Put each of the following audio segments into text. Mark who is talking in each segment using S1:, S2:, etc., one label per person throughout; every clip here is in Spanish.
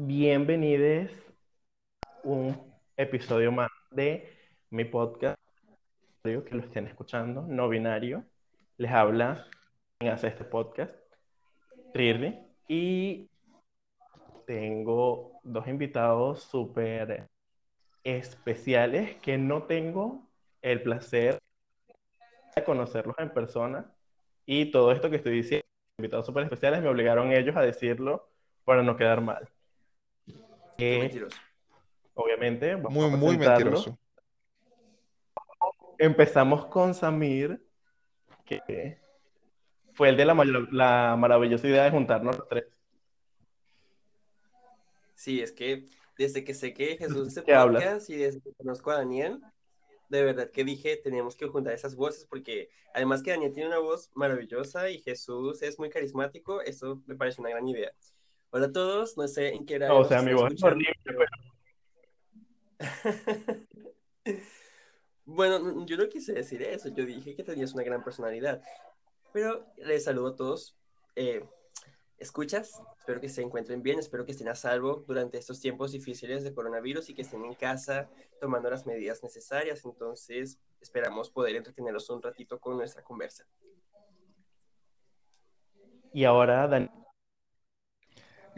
S1: Bienvenidos un episodio más de mi podcast, que lo estén escuchando, no binario. Les habla quien hace este podcast, Rirri, y tengo dos invitados súper especiales que no tengo el placer de conocerlos en persona. Y todo esto que estoy diciendo, invitados súper especiales, me obligaron ellos a decirlo para no quedar mal.
S2: Qué mentiroso.
S1: Obviamente, vamos
S3: Muy,
S1: a
S3: muy mentiroso.
S1: Empezamos con Samir, que fue el de la, mayor- la maravillosa idea de juntarnos los tres.
S2: Sí, es que desde que sé que Jesús se podcast y desde que conozco a Daniel, de verdad que dije, tenemos que juntar esas voces porque además que Daniel tiene una voz maravillosa y Jesús es muy carismático, eso me parece una gran idea. Hola a todos, no sé en qué
S1: No, o sea, mi voz es horrible, pero
S2: Bueno, yo no quise decir eso, yo dije que tenías una gran personalidad. Pero les saludo a todos. Eh, escuchas, espero que se encuentren bien, espero que estén a salvo durante estos tiempos difíciles de coronavirus y que estén en casa tomando las medidas necesarias. Entonces, esperamos poder entretenerlos un ratito con nuestra conversa.
S1: Y ahora, Dani,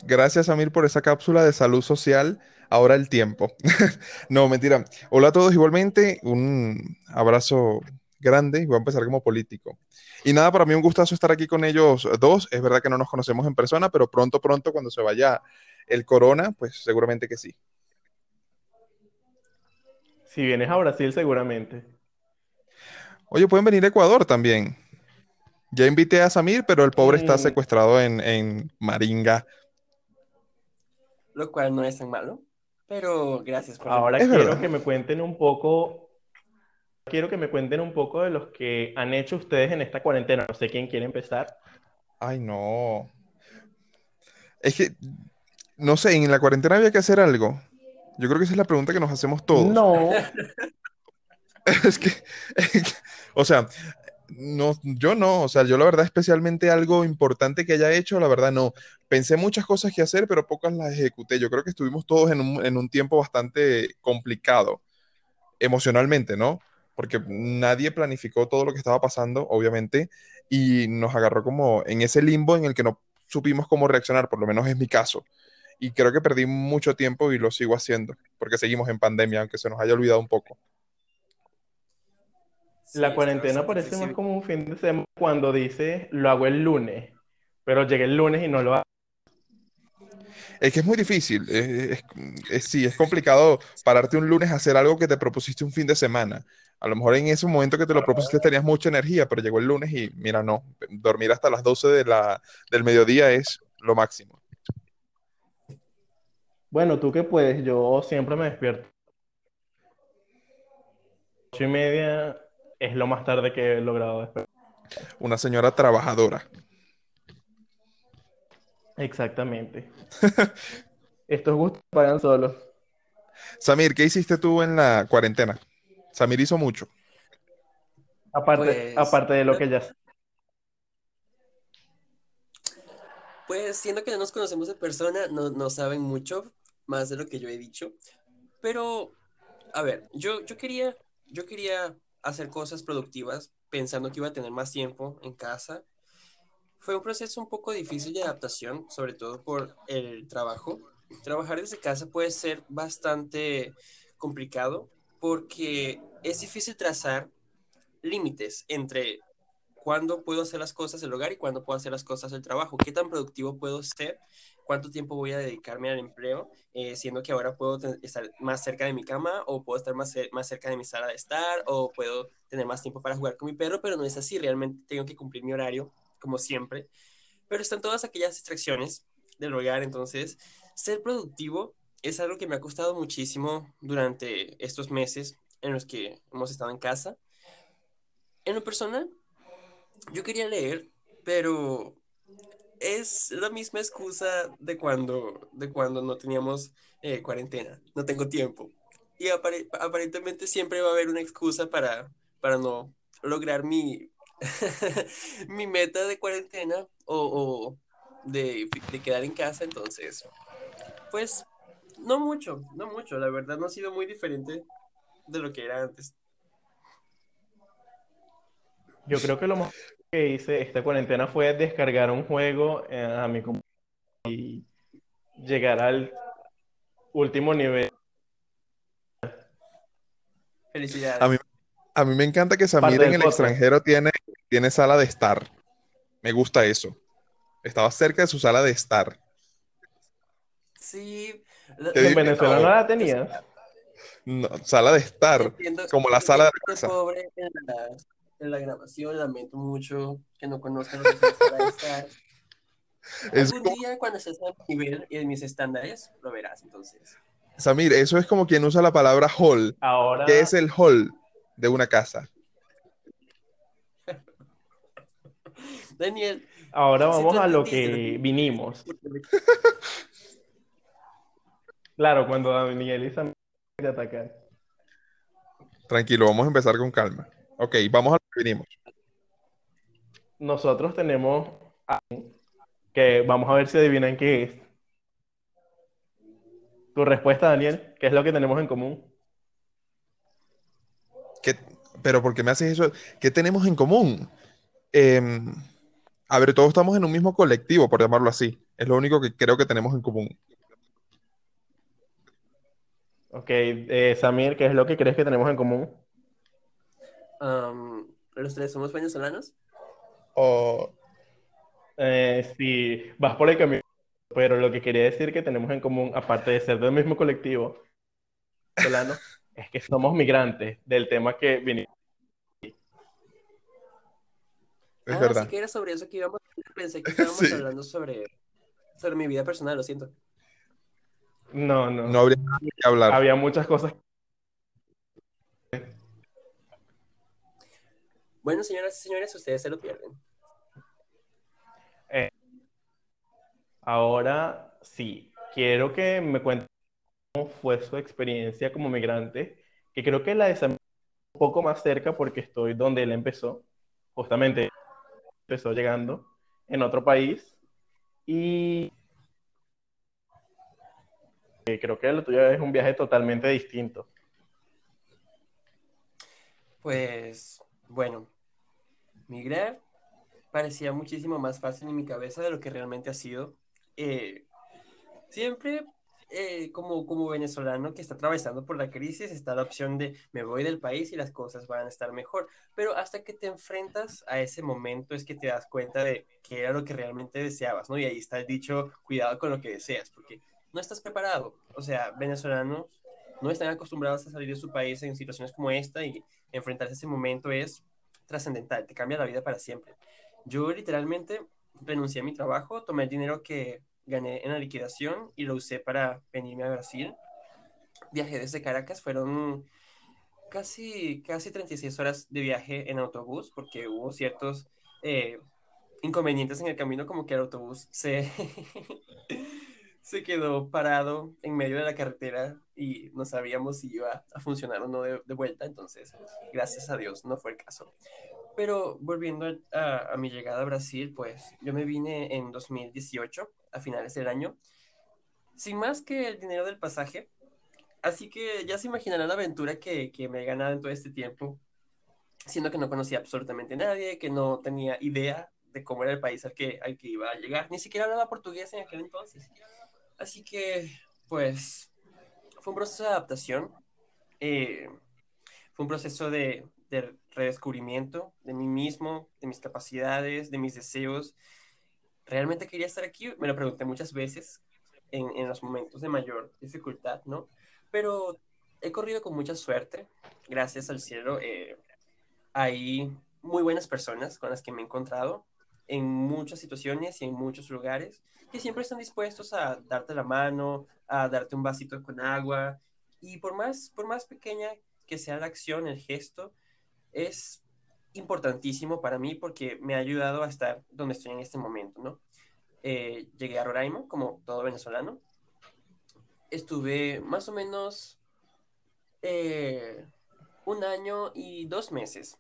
S3: Gracias, Amir, por esa cápsula de salud social. Ahora el tiempo. No, mentira. Hola a todos igualmente. Un abrazo grande. Voy a empezar como político. Y nada, para mí un gustazo estar aquí con ellos dos. Es verdad que no nos conocemos en persona, pero pronto, pronto, cuando se vaya el corona, pues seguramente que sí.
S1: si vienes a Brasil, seguramente.
S3: Oye, pueden venir a Ecuador también. Ya invité a Samir, pero el pobre está
S1: Mm.
S3: secuestrado en, en Maringa.
S2: Lo cual no es tan malo, pero gracias por
S1: Ahora
S3: Es
S1: quiero
S3: verdad.
S1: que me cuenten un poco, quiero que me cuenten un poco de los que han hecho ustedes en esta cuarentena. No sé quién quiere empezar.
S3: Ay, no. Es que, no sé, en la cuarentena había que hacer algo. Yo creo que esa es la pregunta que nos hacemos todos.
S1: No,
S3: Es que, o sea, no, yo no, o sea, yo la verdad especialmente algo importante que haya hecho, la verdad no. Pensé muchas cosas que hacer, pero pocas las ejecuté. Yo creo que estuvimos todos en un, en un tiempo bastante complicado emocionalmente, ¿no? Porque nadie planificó todo lo que estaba pasando, obviamente, y nos agarró como en ese limbo en el que no supimos cómo reaccionar, por lo menos es mi caso. Y creo que perdí mucho tiempo y lo sigo haciendo, porque seguimos en pandemia, aunque se nos haya olvidado un poco.
S2: Sí,
S1: la cuarentena parece más como un fin de semana cuando dices lo hago el lunes, pero llegué el lunes y no lo hago.
S3: Es que es muy difícil, es, es- es- sí, es complicado pararte un lunes a hacer algo que te propusiste un fin de semana. A lo mejor en ese momento que te lo propusiste tenías mucha energía, pero llegó el lunes y mira, no, dormir hasta las 12 de la, del mediodía es lo máximo.
S1: Bueno, tú que puedes, yo siempre me despierto. Ocho y media es lo más tarde que he logrado despertar.
S3: Una señora trabajadora.
S1: Exactamente. Estos gustos pagan solos.
S3: Samir, ¿qué hiciste tú en la cuarentena? Samir hizo mucho.
S1: Aparte,
S2: Pues,
S1: aparte de lo que ya sé.
S2: Pues siendo que no nos conocemos de persona, no, no saben mucho más de lo que yo he dicho. Pero, a ver, yo, yo quería, yo quería hacer cosas productivas pensando que iba a tener más tiempo en casa. Fue un proceso un poco difícil de adaptación, sobre todo por el trabajo. Trabajar desde casa puede ser bastante complicado porque es difícil trazar límites entre cuándo puedo hacer las cosas del hogar y cuándo puedo hacer las cosas del trabajo, qué tan productivo puedo ser, cuánto tiempo voy a dedicarme al empleo, eh, siendo que ahora puedo estar más cerca de mi cama o puedo estar más, más cerca de mi sala de estar o puedo tener más tiempo para jugar con mi perro, pero no es así, realmente tengo que cumplir mi horario como siempre, pero están todas aquellas distracciones del hogar, entonces ser productivo es algo que me ha costado muchísimo durante estos meses en los que hemos estado en casa. En lo personal, yo quería leer, pero es la misma excusa de cuando, de cuando no teníamos eh, cuarentena. No tengo tiempo. Y apare- aparentemente siempre va a haber una excusa para, para no lograr mi, mi meta de cuarentena o, o de, de quedar en casa. Entonces, Pues no mucho, no mucho, la verdad no ha sido muy diferente de lo que era antes.
S1: Yo creo que lo más que hice esta cuarentena fue descargar un juego eh, a mi computadora y llegar al último nivel.
S2: Felicidades.
S3: A mí, a mí me encanta que Samir
S1: Parte
S3: en el extranjero tiene, tiene sala de estar. Me gusta eso. Estaba cerca de su sala de estar.
S2: Sí,
S1: En Venezuela
S3: no.
S1: no la tenías.
S3: No, sala de estar.
S2: entiendo-
S3: como la sala de
S2: entiendo que
S3: casa.
S2: pobre en la, en la grabación, lamento mucho que no conozcan lo que es la sala de estar.
S3: Es
S2: Algún
S3: como-
S2: día cuando estés a mi nivel y en mis estándares, lo verás entonces.
S3: Samir, eso es como quien usa la palabra hall.
S1: Ahora,
S3: ¿Qué es el hall de una casa?
S2: Daniel,
S1: ahora vamos a lo que vinimos. Claro, cuando Daniel y Samir te atacan.
S3: Tranquilo, vamos a empezar con calma. Ok, vamos a vinimos.
S1: Nosotros tenemos que vamos a ver si adivinan qué es. Tu respuesta, Daniel, ¿qué es lo que tenemos en común?
S3: ¿Qué- pero ¿por qué me haces eso? ¿Qué tenemos en común? Em, a ver, todos estamos en un mismo colectivo, por llamarlo así. Es lo único que creo que tenemos en común.
S1: Ok, eh, Samir, ¿qué es lo que crees que tenemos en común?
S2: am, los tres somos venezolanos.
S3: O-
S1: Eh, sí, vas por el camino, pero lo que quería decir que tenemos en común, aparte de ser del mismo colectivo venezolano, es que somos migrantes del tema que vinimos.
S3: es
S2: ah,
S3: verdad.
S2: sí que era sobre eso que íbamos. Pensé que estábamos
S3: Sí.
S2: hablando sobre, sobre mi vida personal, lo siento.
S1: No, no,
S3: No habría nada que hablar.
S1: había muchas cosas.
S2: Bueno, señoras y señores, ustedes se lo pierden.
S1: Ahora sí, quiero que me cuenten cómo fue su experiencia como migrante, que creo que la de Samir un poco más cerca porque estoy donde él empezó, justamente empezó llegando en otro país y eh, creo que lo tuyo es un viaje totalmente distinto.
S2: Pues, bueno, migrar parecía muchísimo más fácil en mi cabeza de lo que realmente ha sido. Eh, siempre, eh, como, como venezolano que está atravesando por la crisis, está la opción de me voy del país y las cosas van a estar mejor. Pero hasta que te enfrentas a ese momento es que te das cuenta de qué era lo que realmente deseabas, ¿no? Y ahí está el dicho, cuidado con lo que deseas, porque no estás preparado. O sea, venezolanos no están acostumbrados a salir de su país en situaciones como esta y enfrentarse a ese momento es trascendental, te cambia la vida para siempre. Yo literalmente renuncié a mi trabajo, tomé el dinero que gané en la liquidación y lo usé para venirme a Brasil. Viajé desde Caracas, fueron casi, casi 36 horas de viaje en autobús porque hubo ciertos eh, inconvenientes en el camino, como que el autobús se, se quedó parado en medio de la carretera y no sabíamos si iba a funcionar o no de, de vuelta, entonces gracias a Dios no fue el caso. Pero volviendo a, a, mi llegada a Brasil, pues yo me vine en 2018, a finales del año, sin más que el dinero del pasaje. Así que ya se imaginarán la aventura que, que me he ganado en todo este tiempo, siendo que no conocía absolutamente nadie, que no tenía idea de cómo era el país al que, al que iba a llegar, ni siquiera hablaba portugués en aquel entonces. Así que, pues, fue un proceso de adaptación, eh, fue un proceso de, de redescubrimiento de mí mismo, de mis capacidades, de mis deseos. ¿Realmente quería estar aquí? Me lo pregunté muchas veces en, en los momentos de mayor dificultad, ¿no? Pero he corrido con mucha suerte, gracias al cielo. Eh, hay muy buenas personas con las que me he encontrado en muchas situaciones y en muchos lugares que siempre están dispuestos a darte la mano, a darte un vasito con agua. Y por más, por más pequeña que sea la acción, el gesto, es importantísimo para mí porque me ha ayudado a estar donde estoy en este momento, ¿no? Eh, llegué a Roraima como todo venezolano. Estuve más o menos eh, un año y dos meses.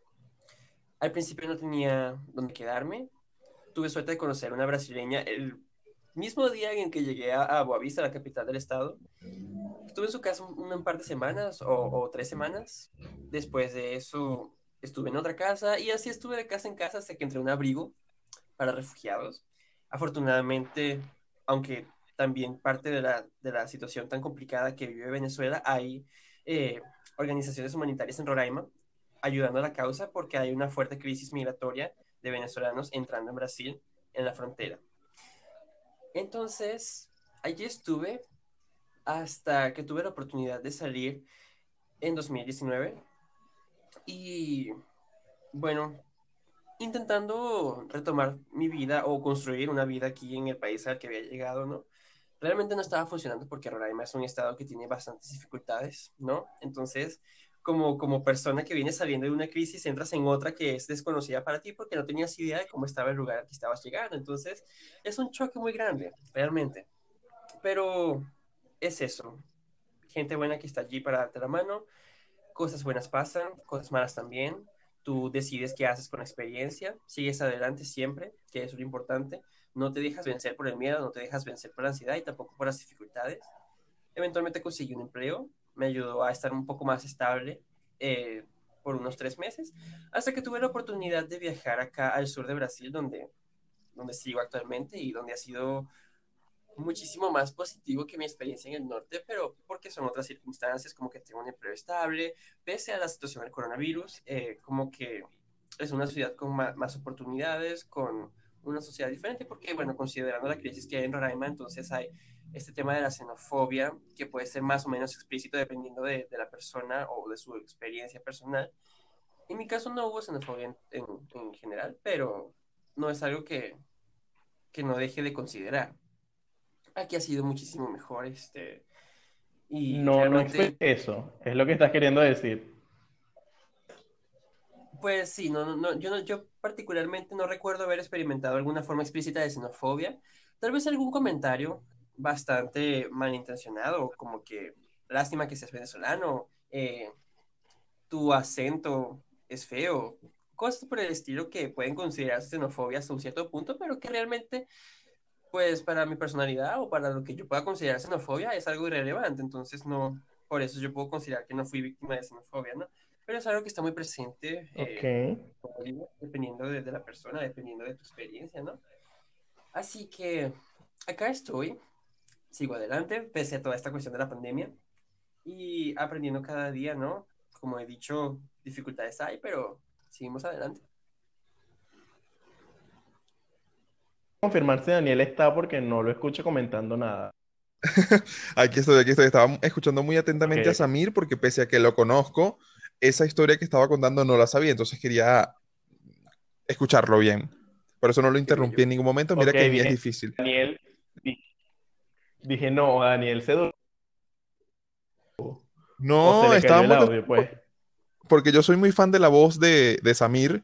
S2: Al principio no tenía dónde quedarme. Tuve suerte de conocer a una brasileña. El, mismo día en que llegué a, a Boavista, la capital del estado, estuve en su casa un, un par de semanas o, o tres semanas. Después de eso estuve en otra casa y así estuve de casa en casa hasta que entré a un abrigo para refugiados. Afortunadamente, aunque también parte de la, de la situación tan complicada que vive Venezuela, hay eh, organizaciones humanitarias en Roraima ayudando a la causa porque hay una fuerte crisis migratoria de venezolanos entrando en Brasil en la frontera. Entonces, allí estuve hasta que tuve la oportunidad de salir en 2019 y bueno, intentando retomar mi vida o construir una vida aquí en el país al que había llegado, ¿no? Realmente no estaba funcionando porque Roraima es un estado que tiene bastantes dificultades, ¿no? Entonces, como, como persona que viene saliendo de una crisis, entras en otra que es desconocida para ti porque no tenías idea de cómo estaba el lugar al que estabas llegando. Entonces, es un choque muy grande, realmente. Pero es eso. Gente buena que está allí para darte la mano. Cosas buenas pasan, cosas malas también. Tú decides qué haces con la experiencia, sigues adelante siempre, que es lo importante. No te dejas vencer por el miedo, no te dejas vencer por la ansiedad y tampoco por las dificultades. Eventualmente conseguí un empleo, me ayudó a estar un poco más estable eh, por unos tres meses, hasta que tuve la oportunidad de viajar acá al sur de Brasil, donde, donde sigo actualmente y donde ha sido muchísimo más positivo que mi experiencia en el norte, pero porque son otras circunstancias, como que tengo un empleo estable, pese a la situación del coronavirus, eh, como que es una ciudad con más, más, oportunidades, con una sociedad diferente, porque, bueno, considerando la crisis que hay en Roraima, entonces hay este tema de la xenofobia, que puede ser más o menos explícito dependiendo de, de la persona o de su experiencia personal. En mi caso no hubo xenofobia en, en, en general, pero no es algo que, que no deje de considerar aquí ha sido muchísimo mejor. Este, y
S1: no, no es eso, es lo que estás queriendo decir.
S2: Pues sí, no, no, yo, no, yo particularmente no recuerdo haber experimentado alguna forma explícita de xenofobia. Tal vez algún comentario bastante malintencionado, como que lástima que seas venezolano, eh, tu acento es feo, cosas por el estilo que pueden considerarse xenofobia hasta un cierto punto, pero que realmente pues para mi personalidad o para lo que yo pueda considerar xenofobia es algo irrelevante, entonces no, por eso yo puedo considerar que no fui víctima de xenofobia, ¿no? Pero es algo que está muy presente, eh, dependiendo de, de la persona, dependiendo de tu experiencia, ¿no? Así que acá estoy, sigo adelante, pese a toda esta cuestión de la pandemia, y aprendiendo cada día, ¿no? Como he dicho, dificultades hay, pero seguimos adelante.
S1: Confirmar si Daniel está porque no lo escucho comentando nada.
S3: Aquí estoy, aquí estoy. Estaba escuchando muy atentamente a Samir porque pese a que lo conozco, esa historia que estaba contando no la sabía, entonces quería escucharlo bien. Por eso no lo interrumpí en ningún momento. Mira que ni es difícil.
S1: Dije, no, Daniel se durmió o se
S3: No,
S1: le
S3: estaba
S1: cayó el
S3: muy
S1: audio, pues.
S3: porque yo soy muy fan de la voz de, de Samir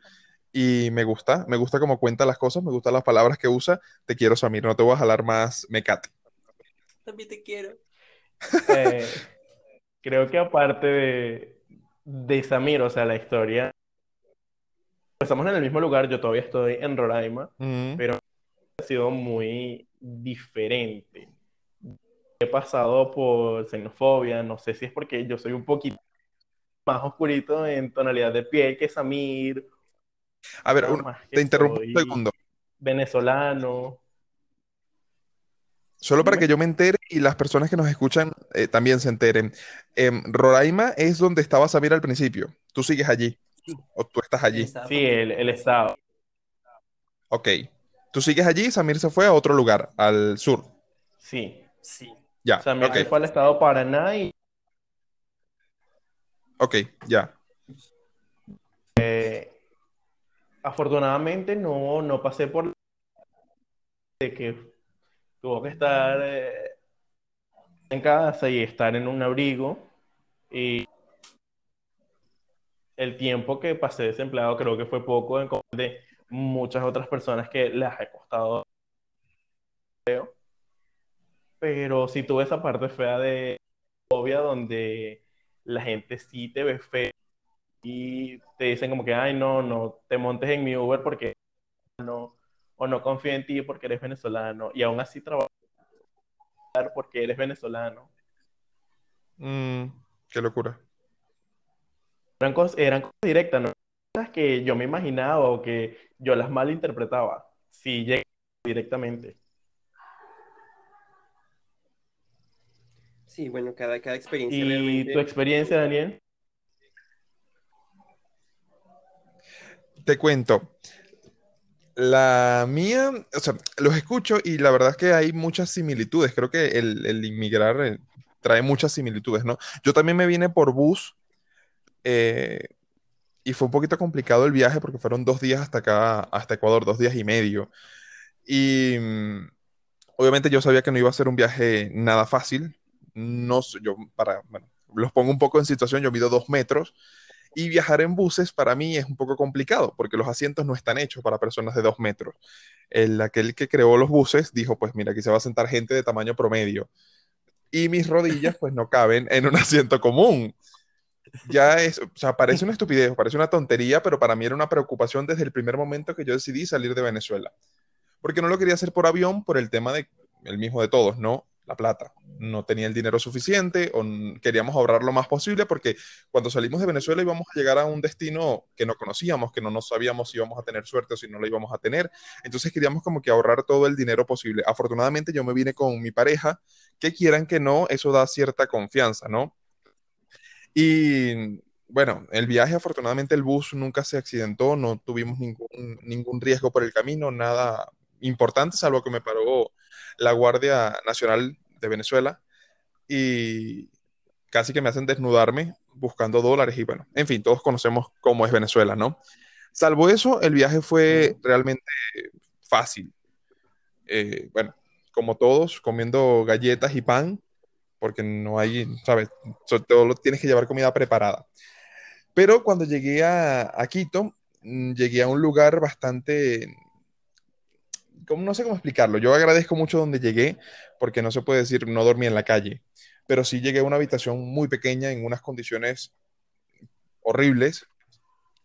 S3: y me gusta, me gusta cómo cuenta las cosas, me gustan las palabras que usa. Te quiero, Samir, no te voy a jalar más mecate.
S2: También te quiero.
S1: Eh, creo que aparte de, de Samir, o sea, la historia, estamos en el mismo lugar, yo todavía estoy en Roraima,
S3: Mm.
S1: pero ha sido muy diferente. He pasado por xenofobia, no sé si es porque yo soy un poquito más oscurito en tonalidad de piel que Samir,
S3: A ver, un- te interrumpo un segundo,
S1: venezolano.
S3: solo para que yo me entere y las personas que nos escuchan eh, también se enteren. Em, Roraima es donde estaba Samir al principio. Tú sigues allí o tú estás allí.
S1: Sí, el, el estado.
S3: Ok. Tú sigues allí y Samir se fue a otro lugar, al sur.
S1: Sí.
S2: Sí.
S3: Ya,
S1: Samir
S3: ok,
S1: se fue al estado Paraná y
S3: ok, ya.
S1: afortunadamente no, no pasé por de que tuvo que estar eh, en casa y estar en un abrigo. Y el tiempo que pasé desempleado creo que fue poco en de muchas otras personas que las he costado. Pero sí tuve esa parte fea de obvia donde la gente sí te ve feo y te dicen como que, ay, no, no te montes en mi Uber porque no, o no confío en ti porque eres venezolano y aún así trabajar porque eres venezolano.
S3: Mm, qué locura.
S1: Eran cosas, eran cosas directas, no cosas que yo me imaginaba o que yo las malinterpretaba. Sí, llegué directamente.
S2: Sí, bueno, cada, cada experiencia
S1: ¿Y
S2: realmente-
S1: tu experiencia, Daniel?
S3: Te cuento. La mía, o sea, los escucho y la verdad es que hay muchas similitudes. Creo que el, el inmigrar eh, trae muchas similitudes, ¿no? Yo también me vine por bus eh, y fue un poquito complicado el viaje porque fueron dos días hasta acá, hasta Ecuador, dos días y medio. Y mm, obviamente yo sabía que no iba a ser un viaje nada fácil. No, yo para, bueno, los pongo un poco en situación, yo mido dos metros y viajar en buses para mí es un poco complicado porque los asientos no están hechos para personas de dos metros. El, aquel que creó los buses dijo, pues mira, aquí se va a sentar gente de tamaño promedio. Y mis rodillas pues no caben en un asiento común. Ya es, o sea, parece una estupidez, parece una tontería, pero para mí era una preocupación desde el primer momento que yo decidí salir de Venezuela. Porque no lo quería hacer por avión por el tema de, el mismo de todos, ¿no? La plata. No tenía el dinero suficiente o queríamos ahorrar lo más posible porque cuando salimos de Venezuela íbamos a llegar a un destino que no conocíamos, que no nos sabíamos si íbamos a tener suerte o si no lo íbamos a tener. Entonces queríamos como que ahorrar todo el dinero posible. Afortunadamente yo me vine con mi pareja, que quieran que no, eso da cierta confianza, ¿no? Y bueno, el viaje, afortunadamente el bus nunca se accidentó, no tuvimos ningún, ningún riesgo por el camino, nada importante, salvo que me paró la Guardia Nacional de Venezuela y casi que me hacen desnudarme buscando dólares y bueno, en fin, todos conocemos cómo es Venezuela, ¿no? Salvo eso, el viaje fue realmente fácil. Eh, bueno, como todos, comiendo galletas y pan, porque no hay, ¿sabes? So- Todo lo tienes que llevar comida preparada. Pero cuando llegué a, a Quito, mm, llegué a un lugar bastante, como, no sé cómo explicarlo. Yo agradezco mucho donde llegué, porque no se puede decir no dormí en la calle, pero sí llegué a una habitación muy pequeña en unas condiciones horribles.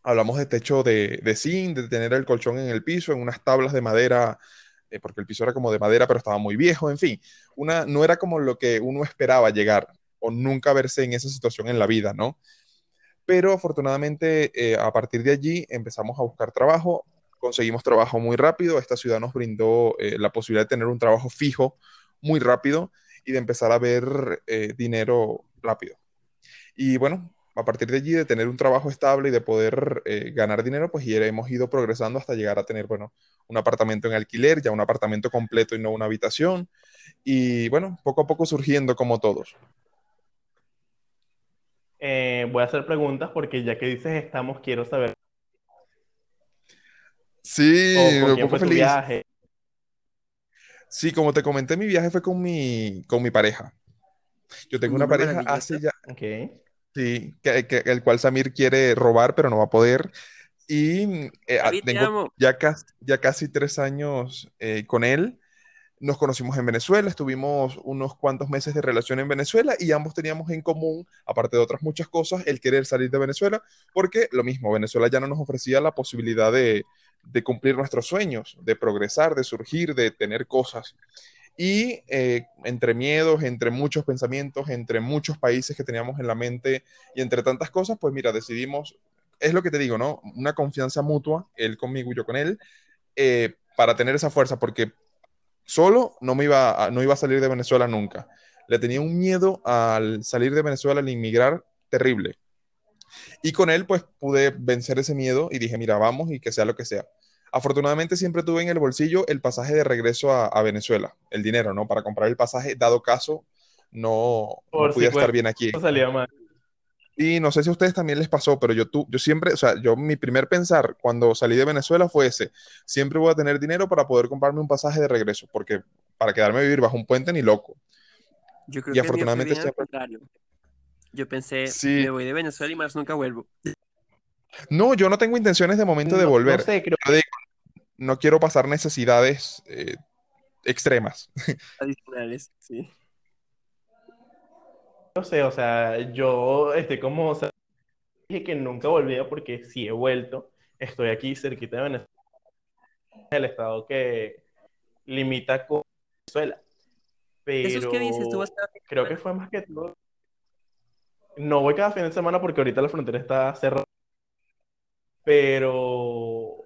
S3: Hablamos de techo de, de zinc, de tener el colchón en el piso, en unas tablas de madera, eh, porque el piso era como de madera, pero estaba muy viejo, en fin, una, no era como lo que uno esperaba llegar o nunca verse en esa situación en la vida, ¿no? Pero afortunadamente eh, a partir de allí empezamos a buscar trabajo, conseguimos trabajo muy rápido, esta ciudad nos brindó eh, la posibilidad de tener un trabajo fijo muy rápido y de empezar a ver eh, dinero rápido. Y bueno, a partir de allí, de tener un trabajo estable y de poder eh, ganar dinero, pues hemos ido progresando hasta llegar a tener, bueno, un apartamento en alquiler, ya un apartamento completo y no una habitación. Y bueno, poco a poco surgiendo como todos.
S1: Voy a hacer preguntas porque ya que dices estamos, quiero saber
S3: Sí, un poco feliz.
S1: viaje.
S3: Sí, como te comenté, mi viaje fue con mi, con mi pareja. Yo tengo una
S2: Una
S3: pareja hace ya,
S1: Ok.
S3: sí, que, que- el cual Samir quiere robar, pero no va a poder. Y eh, ah, tengo ya casi, ya casi tres años eh, con él. Nos conocimos en Venezuela, estuvimos unos cuantos meses de relación en Venezuela y ambos teníamos en común, aparte de otras muchas cosas, el querer salir de Venezuela, porque lo mismo, Venezuela ya no nos ofrecía la posibilidad de, de cumplir nuestros sueños, de progresar, de surgir, de tener cosas. Y eh, entre miedos, entre muchos pensamientos, entre muchos países que teníamos en la mente y entre tantas cosas, pues mira, decidimos, es lo que te digo, ¿no? Una confianza mutua, él conmigo y yo con él, eh, para tener esa fuerza, porque solo no me iba a, no iba a salir de Venezuela nunca. Le tenía un miedo al salir de Venezuela, al inmigrar, terrible. Y con él, pues pude vencer ese miedo y dije, mira, vamos y que sea lo que sea. Afortunadamente siempre tuve en el bolsillo el pasaje de regreso a, a Venezuela, el dinero, ¿no? Para comprar el pasaje, dado caso no, no
S1: si
S3: pudiera estar bien aquí.
S1: Eso salía mal.
S3: Y no sé si a ustedes también les pasó, pero yo, tu, yo siempre, o sea, yo mi primer pensar cuando salí de Venezuela fue ese, siempre voy a tener dinero para poder comprarme un pasaje de regreso, porque para quedarme a vivir bajo un puente ni loco.
S2: Yo creo
S3: Y
S2: que
S3: afortunadamente siempre-
S2: contrario. Yo pensé,
S3: Sí.
S2: me voy de Venezuela y más nunca vuelvo.
S3: No, yo no tengo intenciones de momento de
S1: No-
S3: volver.
S1: No sé, creo
S3: no quiero pasar necesidades eh, extremas.
S2: Adicionales, sí.
S1: No sé, o sea, yo estoy como, o sea, dije que nunca volvía porque sí he vuelto, estoy aquí cerquita de Venezuela, el estado que limita con Venezuela.
S2: ¿Esos
S1: Pero
S2: qué dices? ¿Tú vas cada fin de
S1: creo que fue más que todo. No voy cada fin de semana porque ahorita la frontera está cerrada. Pero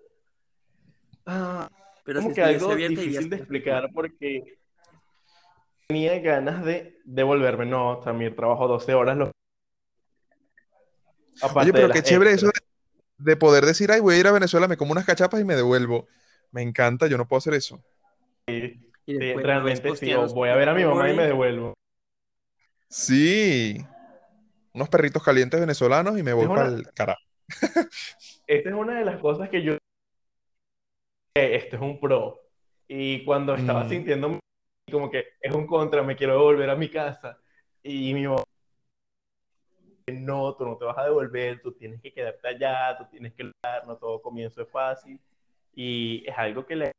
S1: ah,
S2: Pero si
S1: como que algo difícil de explicar porque tenía ganas de devolverme. No, también trabajo 12 horas. Lo... Aparte
S3: Oye, pero qué chévere eso
S1: extras.
S3: de, de poder decir, ay, voy a ir a Venezuela, me como unas cachapas y me devuelvo. Me encanta, yo no puedo hacer eso.
S2: Y
S1: Sí, realmente sí. O
S2: posteando
S1: voy a ver a mi mamá y me devuelvo.
S3: Sí, unos perritos calientes venezolanos y me voy para el carajo.
S1: esta es una de las cosas que yo. Esto es un pro. Y cuando estaba
S3: Mm,
S1: sintiendo como que es un contra, me quiero devolver a mi casa. Y mi mamá, no, tú no te vas a devolver, tú tienes que quedarte allá, tú tienes que luchar, no todo comienzo es fácil. Y es algo que le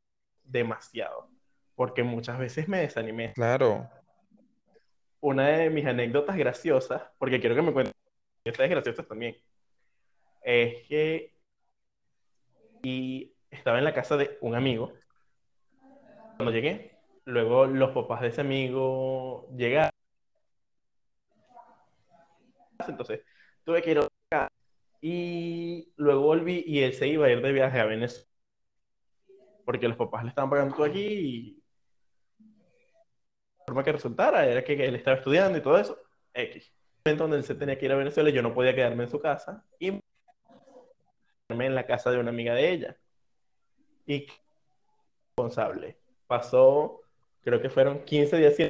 S1: demasiado, porque muchas veces me desanimé.
S3: claro.
S1: Una de mis anécdotas graciosas, porque quiero que me cuenten estas graciosas también, es que y estaba en la casa de un amigo cuando llegué. Luego los papás de ese amigo llegaron, entonces tuve que ir a casa. Y luego volví y él se iba a ir de viaje a Venezuela, porque los papás le estaban pagando todo aquí y forma que resultara era que él estaba estudiando y todo eso. X. En donde él se tenía que ir a Venezuela, yo no podía quedarme en su casa y quedarme en la casa de una amiga de ella. Y responsable. Pasó, creo que fueron 15 días sin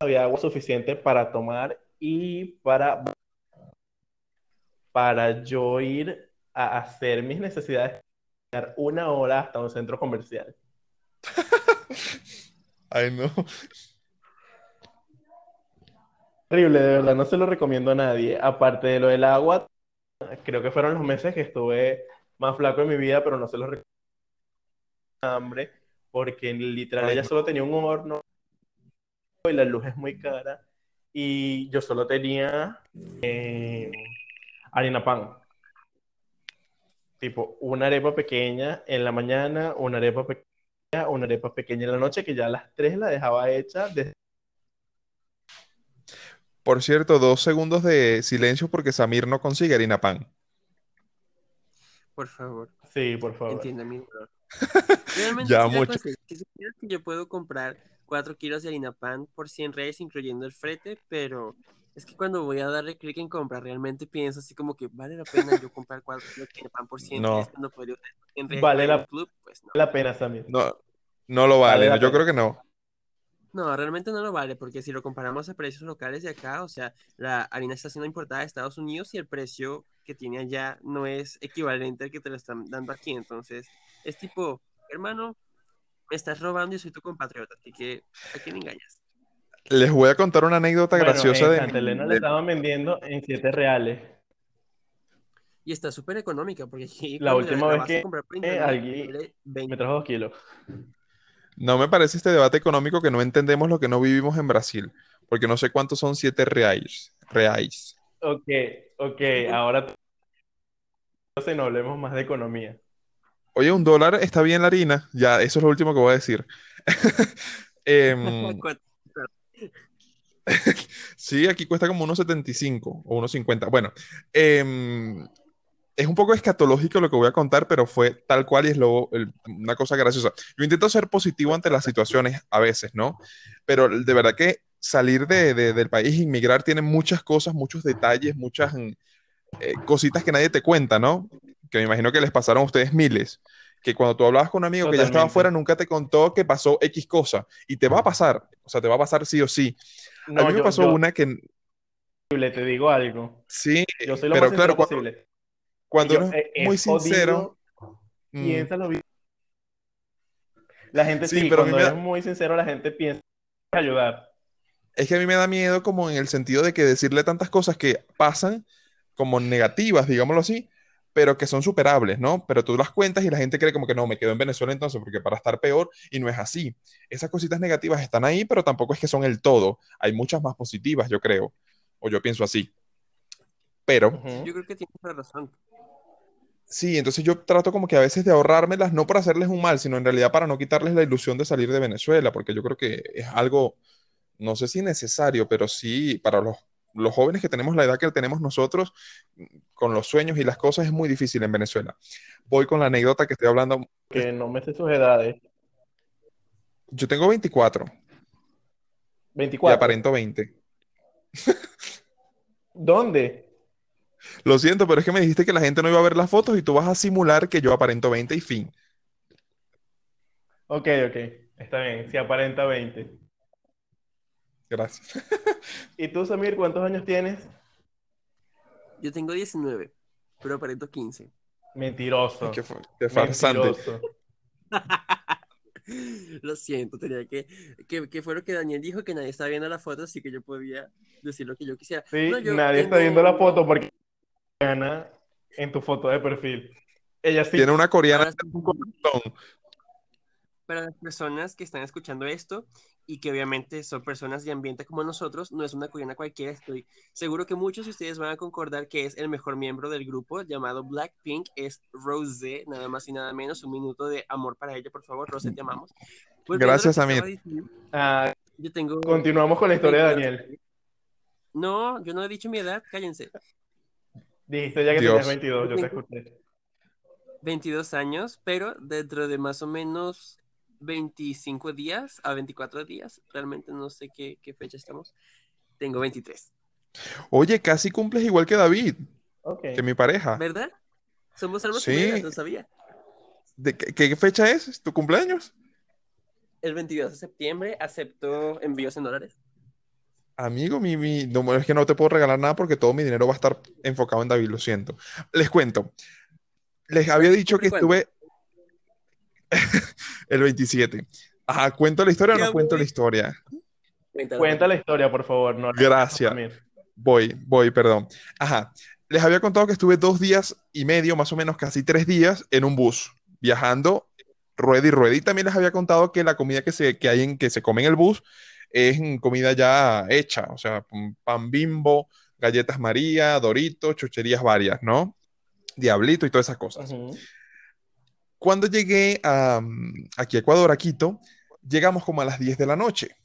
S1: había agua suficiente para tomar y para, para yo ir a hacer mis necesidades, una hora hasta un centro comercial.
S3: Ay, no.
S1: Horrible, de verdad, no se lo recomiendo a nadie. Aparte de lo del agua, creo que fueron los meses que estuve más flaco en mi vida, pero no se los recomiendo a hambre, porque literal ella solo tenía un horno y la luz es muy cara. Y yo solo tenía eh, harina pan. Tipo, una arepa pequeña en la mañana, una arepa pequeña, una arepa pequeña en la noche, que ya a las 3 la dejaba hecha. desde-
S3: Por cierto, dos segundos de silencio porque Samir no consigue harina pan.
S2: Por favor,
S1: Sí, por favor.
S2: entienda mi dolor. Realmente
S3: Ya
S2: sí
S3: mucho.
S2: conseguí. Si supieras que yo puedo comprar 4 kilos de harina pan por 100 reales, incluyendo el frete, pero es que cuando voy a darle clic en comprar, realmente pienso así como que vale la pena yo comprar 4 kilos de harina pan por 100 reales
S3: No,
S2: cuando podría usar 100 reales
S1: Vale la,
S2: club. Pues no.
S1: la pena, Samir.
S3: no, no lo
S1: Vale
S3: vale. Yo
S1: pena.
S3: creo que no.
S2: No, realmente no lo vale, porque si lo comparamos a precios locales de acá, o sea, la harina está siendo importada de Estados Unidos y el precio que tiene allá no es equivalente al que te lo están dando aquí. Entonces, es tipo, hermano, me estás robando y soy tu compatriota, así que ¿a quién engañas?
S3: Les voy a contar una anécdota
S1: Bueno,
S3: graciosa
S1: en
S3: de
S1: Santa. Elena le
S3: de-
S1: estaban vendiendo en 7 reales.
S2: Y está súper económica, porque aquí
S1: La última
S2: la
S1: vez
S2: vas a
S1: que
S2: comprar
S1: eh, alguien me
S2: 20.
S1: trajo 2 kilos.
S3: No me parece este debate económico que no entendemos lo que no vivimos en Brasil, porque no sé cuántos son siete reais. Reais.
S1: Ok, ok, ahora entonces no hablemos más de economía.
S3: Oye, un dólar está bien la harina. Ya, eso es lo último que voy a decir. Em, sí, aquí cuesta como unos 75 o unos 50. Bueno, em, es un poco escatológico lo que voy a contar, pero fue tal cual y es lo, el- una cosa graciosa. Yo intento ser positivo ante las situaciones a veces, ¿no? Pero de verdad que salir de- de- del país, inmigrar, tiene muchas cosas, muchos detalles, muchas mm, eh, cositas que nadie te cuenta, ¿no? Que me imagino que les pasaron a ustedes miles. Que cuando tú hablabas con un amigo que ya estaba
S1: Totalmente.
S3: afuera, nunca te contó que pasó X cosa. Y te va a pasar. O sea, te va a pasar sí o sí. A
S1: No,
S3: mí me
S1: yo,
S3: pasó
S1: yo
S3: una que
S1: te digo algo.
S3: sí,
S1: Yo soy lo
S3: pero
S1: más
S3: claro, cuando,
S1: posible.
S3: Cuando
S1: yo,
S3: uno es
S1: eh,
S3: muy sincero, mm,
S1: piénsalo bien. La gente
S3: sí,
S1: sí,
S3: pero
S1: cuando eres
S3: da,
S1: muy sincero, la gente piensa ayudar.
S3: es que a mí me da miedo como en el sentido de que decirle tantas cosas que pasan como negativas, digámoslo así, pero que son superables, ¿no? Pero tú las cuentas y la gente cree como que no, me quedo en Venezuela entonces porque para estar peor y no es así. Esas cositas negativas están ahí, pero tampoco es que son el todo. Hay muchas más positivas, yo creo, o yo pienso así. Pero.
S2: Yo creo que tienes razón.
S3: Sí, entonces yo trato como que a veces de ahorrármelas, no para hacerles un mal, sino en realidad para no quitarles la ilusión de salir de Venezuela, porque yo creo que es algo, no sé si necesario, pero sí para los, los jóvenes que tenemos la edad que tenemos nosotros, con los sueños y las cosas, es muy difícil en Venezuela. Voy con la anécdota que estoy hablando.
S1: Que no me sé sus edades.
S3: Yo tengo 24 y
S1: 24.
S3: aparento 20.
S1: ¿Dónde?
S3: Lo siento, pero es que me dijiste que la gente no iba a ver las fotos y tú vas a simular que yo aparento 20 y fin.
S1: Ok, ok. Está bien. Si aparenta 20.
S3: Gracias.
S1: ¿Y tú, Samir, cuántos años tienes?
S2: Yo tengo 19, pero aparento 15.
S1: Mentiroso.
S3: Qué, qué farsante.
S1: Mentiroso.
S2: Lo siento, tenía que, que, que fue lo que Daniel dijo, que nadie estaba viendo la foto, así que yo podía decir lo que yo quisiera.
S1: Sí,
S2: No, yo
S1: nadie está viendo la foto porque Ana en tu foto de perfil. Ella sí.
S3: Tiene una coreana corazón.
S2: para las personas que están escuchando esto y que obviamente son personas de ambiente como nosotros, no es una coreana cualquiera, estoy seguro que muchos de ustedes van a concordar que es el mejor miembro del grupo llamado Blackpink, es Rosé, nada más y nada menos, un minuto de amor para ella, por favor, Rosé, te amamos. Volviendo a lo
S3: Gracias,
S2: diciendo,
S1: Ah,
S2: Yo tengo...
S1: continuamos con la historia de Daniel.
S2: No, yo no he dicho mi edad, cállense.
S1: Dijiste ya que
S3: Dios.
S1: tenías 22, yo te escuché.
S2: 22 años, pero dentro de más o menos 25 días a 24 días, realmente no sé qué, qué fecha estamos, tengo 23.
S3: Oye, casi cumples igual que David, que mi pareja.
S2: ¿Verdad? Somos almas
S3: Sí.
S2: gemelas, no sabía.
S3: ¿De qué, qué fecha es? ¿Tu cumpleaños?
S2: El 22 de septiembre aceptó envíos en dólares.
S3: Amigo, mi, mi- no, es que no te puedo regalar nada porque todo mi dinero va a estar enfocado en David, lo siento. Les cuento. Les había dicho que estuve el 27. Ajá, ¿cuento la historia o no cuento la historia?
S1: Cuenta la historia, por favor. No,
S3: Gracias. Voy, voy, perdón. Ajá. Les había contado que estuve dos días y medio, más o menos casi tres días, en un bus, viajando rueda y rueda. Y también les había contado que la comida que, se, que hay en, que se come en el bus es comida ya hecha, o sea, pan bimbo, galletas María, Doritos, chucherías varias, ¿no? Diablito y todas esas cosas. Cuando llegué a, aquí a Ecuador, a Quito, llegamos como a las 10 de la noche.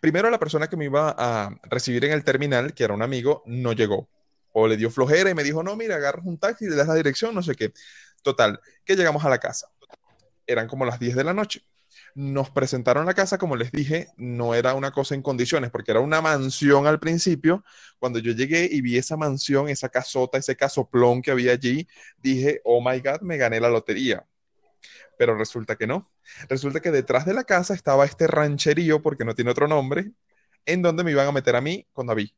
S3: Primero la persona que me iba a recibir en el terminal, que era un amigo, no llegó. O le dio flojera y me dijo, no, mira, agarras un taxi, le das la dirección, no sé qué. Total, que llegamos a la casa. Eran como las 10 de la noche. Nos presentaron la casa, como les dije, no era una cosa en condiciones, porque era una mansión al principio. Cuando yo llegué y vi esa mansión, esa casota, ese casoplón que había allí, dije, oh my God, me gané la lotería. Pero resulta que no. Resulta que detrás de la casa estaba este rancherío, porque no tiene otro nombre, en donde me iban a meter a mí con David.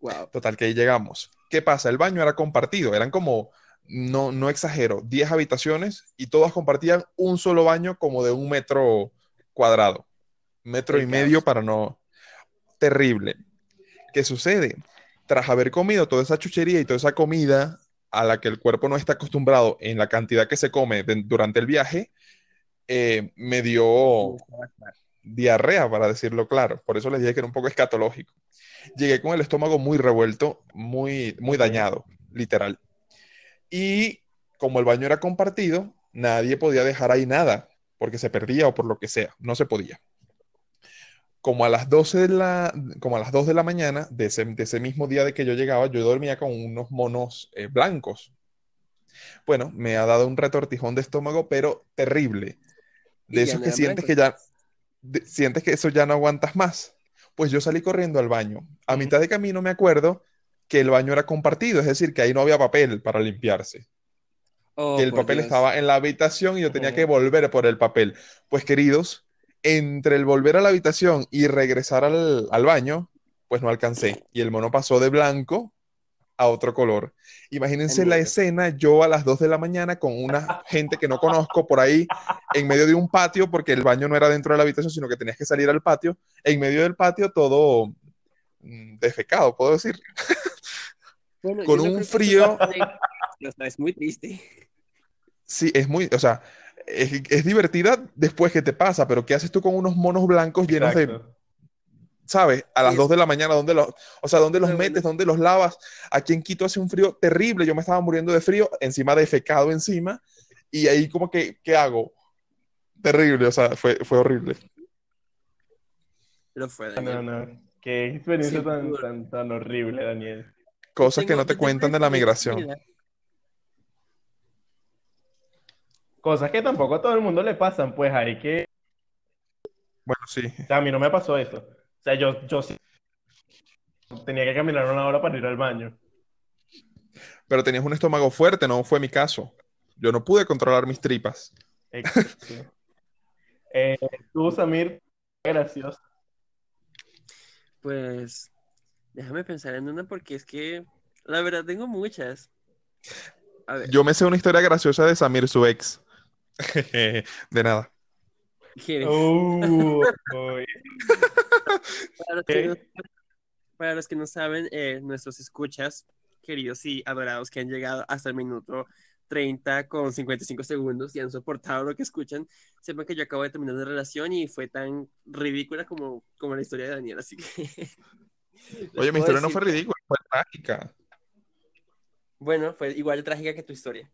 S2: Wow.
S3: Total, que ahí llegamos. ¿Qué pasa? El baño era compartido, eran como, no, no exagero, 10 habitaciones y todas compartían un solo baño como de un metro cuadrado. Metro y medio para no... Terrible. ¿Qué sucede? Tras haber comido toda esa chuchería y toda esa comida a la que el cuerpo no está acostumbrado en la cantidad que se come de- durante el viaje, eh, me dio diarrea, para decirlo claro. Por eso les dije que era un poco escatológico. Llegué con el estómago muy revuelto, muy, muy dañado, literal. Y como el baño era compartido, nadie podía dejar ahí nada, porque se perdía o por lo que sea, no se podía. Como a las 12 de la, como a las 2 de la mañana de ese, de ese mismo día de que yo llegaba, yo dormía con unos monos eh, blancos. Bueno, me ha dado un retortijón de estómago, pero terrible. De esos que sientes que ya, de- sientes que eso ya no aguantas más. Pues yo salí corriendo al baño. A mitad de camino me acuerdo que el baño era compartido, es decir, que ahí no había papel para limpiarse.
S2: Oh,
S3: Que el papel
S2: Dios.
S3: estaba en la habitación y yo tenía que volver por el papel. Pues queridos, entre el volver a la habitación y regresar al, al baño, pues no alcancé. Y el mono pasó de blanco a otro color. Imagínense la escena, yo a las 2 de la mañana con una gente que no conozco por ahí en medio de un patio, porque el baño no era dentro de la habitación, sino que tenías que salir al patio. En medio del patio todo mm, defecado, puedo decir.
S2: Bueno,
S3: con
S2: no
S3: un
S2: que
S3: frío.
S2: es muy triste.
S3: Sí, es muy, o sea, es, es divertida después que te pasa, pero ¿qué haces tú con unos monos blancos llenos de. ¿sabes? A las
S2: Sí,
S3: 2 de la mañana, ¿dónde los, o sea, ¿dónde los
S2: Pero bueno.
S3: metes? ¿Dónde los lavas? Aquí en Quito hace un frío terrible, yo me estaba muriendo de frío, encima de fecado encima, y ahí como que, ¿qué hago? Terrible, o sea, fue, fue horrible.
S2: Lo fue,
S1: No,
S2: Daniel.
S1: no. Qué experiencia
S2: Sí,
S1: tan,
S2: por-
S1: tan, tan horrible, Daniel.
S3: Cosas que no te cuentan de la migración.
S1: Cosas que tampoco a todo el mundo le pasan, pues hay que...
S3: Bueno, sí.
S1: O sea, a mí no me pasó eso. O sea, yo, yo sí tenía que caminar una hora para ir al baño.
S3: Pero tenías un estómago fuerte, no fue mi caso. Yo no pude controlar mis tripas.
S1: Exacto. Eh, tú, Samir, gracioso.
S2: Pues déjame pensar en una porque es que la verdad tengo muchas. A ver,
S3: Yo me sé una historia graciosa de Samir, su ex. De nada.
S2: ¿quieres?
S1: Uh, uy.
S2: Para los que no, para los que no saben, eh, nuestros escuchas, queridos y adorados que han llegado hasta el minuto 30 con 55 segundos y han soportado lo que escuchan, sepan que yo acabo de terminar una relación y fue tan ridícula como, como la historia de Daniel, así que...
S3: Oye, mi historia no fue ridícula, fue trágica.
S2: Bueno, fue igual de trágica que tu historia.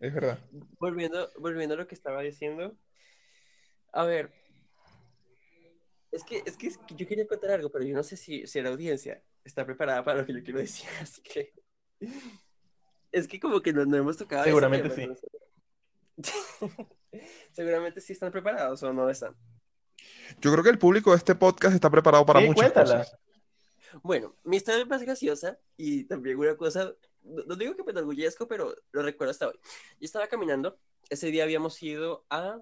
S3: Es verdad.
S2: Volviendo, volviendo a lo que estaba diciendo, a ver, es que, es que, es que yo quería contar algo, pero yo no sé si, si la audiencia está preparada para lo que yo quiero decir, así que es que como que no, no hemos tocado
S1: Seguramente
S2: tema,
S1: sí.
S2: Seguramente sí están preparados o no están.
S3: Yo creo que el público de este podcast está preparado para
S1: Sí,
S3: muchas
S1: cuéntala.
S3: cosas.
S2: Bueno, mi historia más graciosa y también una cosa, no, no digo que me enorgullezco, pero lo recuerdo hasta hoy. Yo estaba caminando, ese día habíamos ido a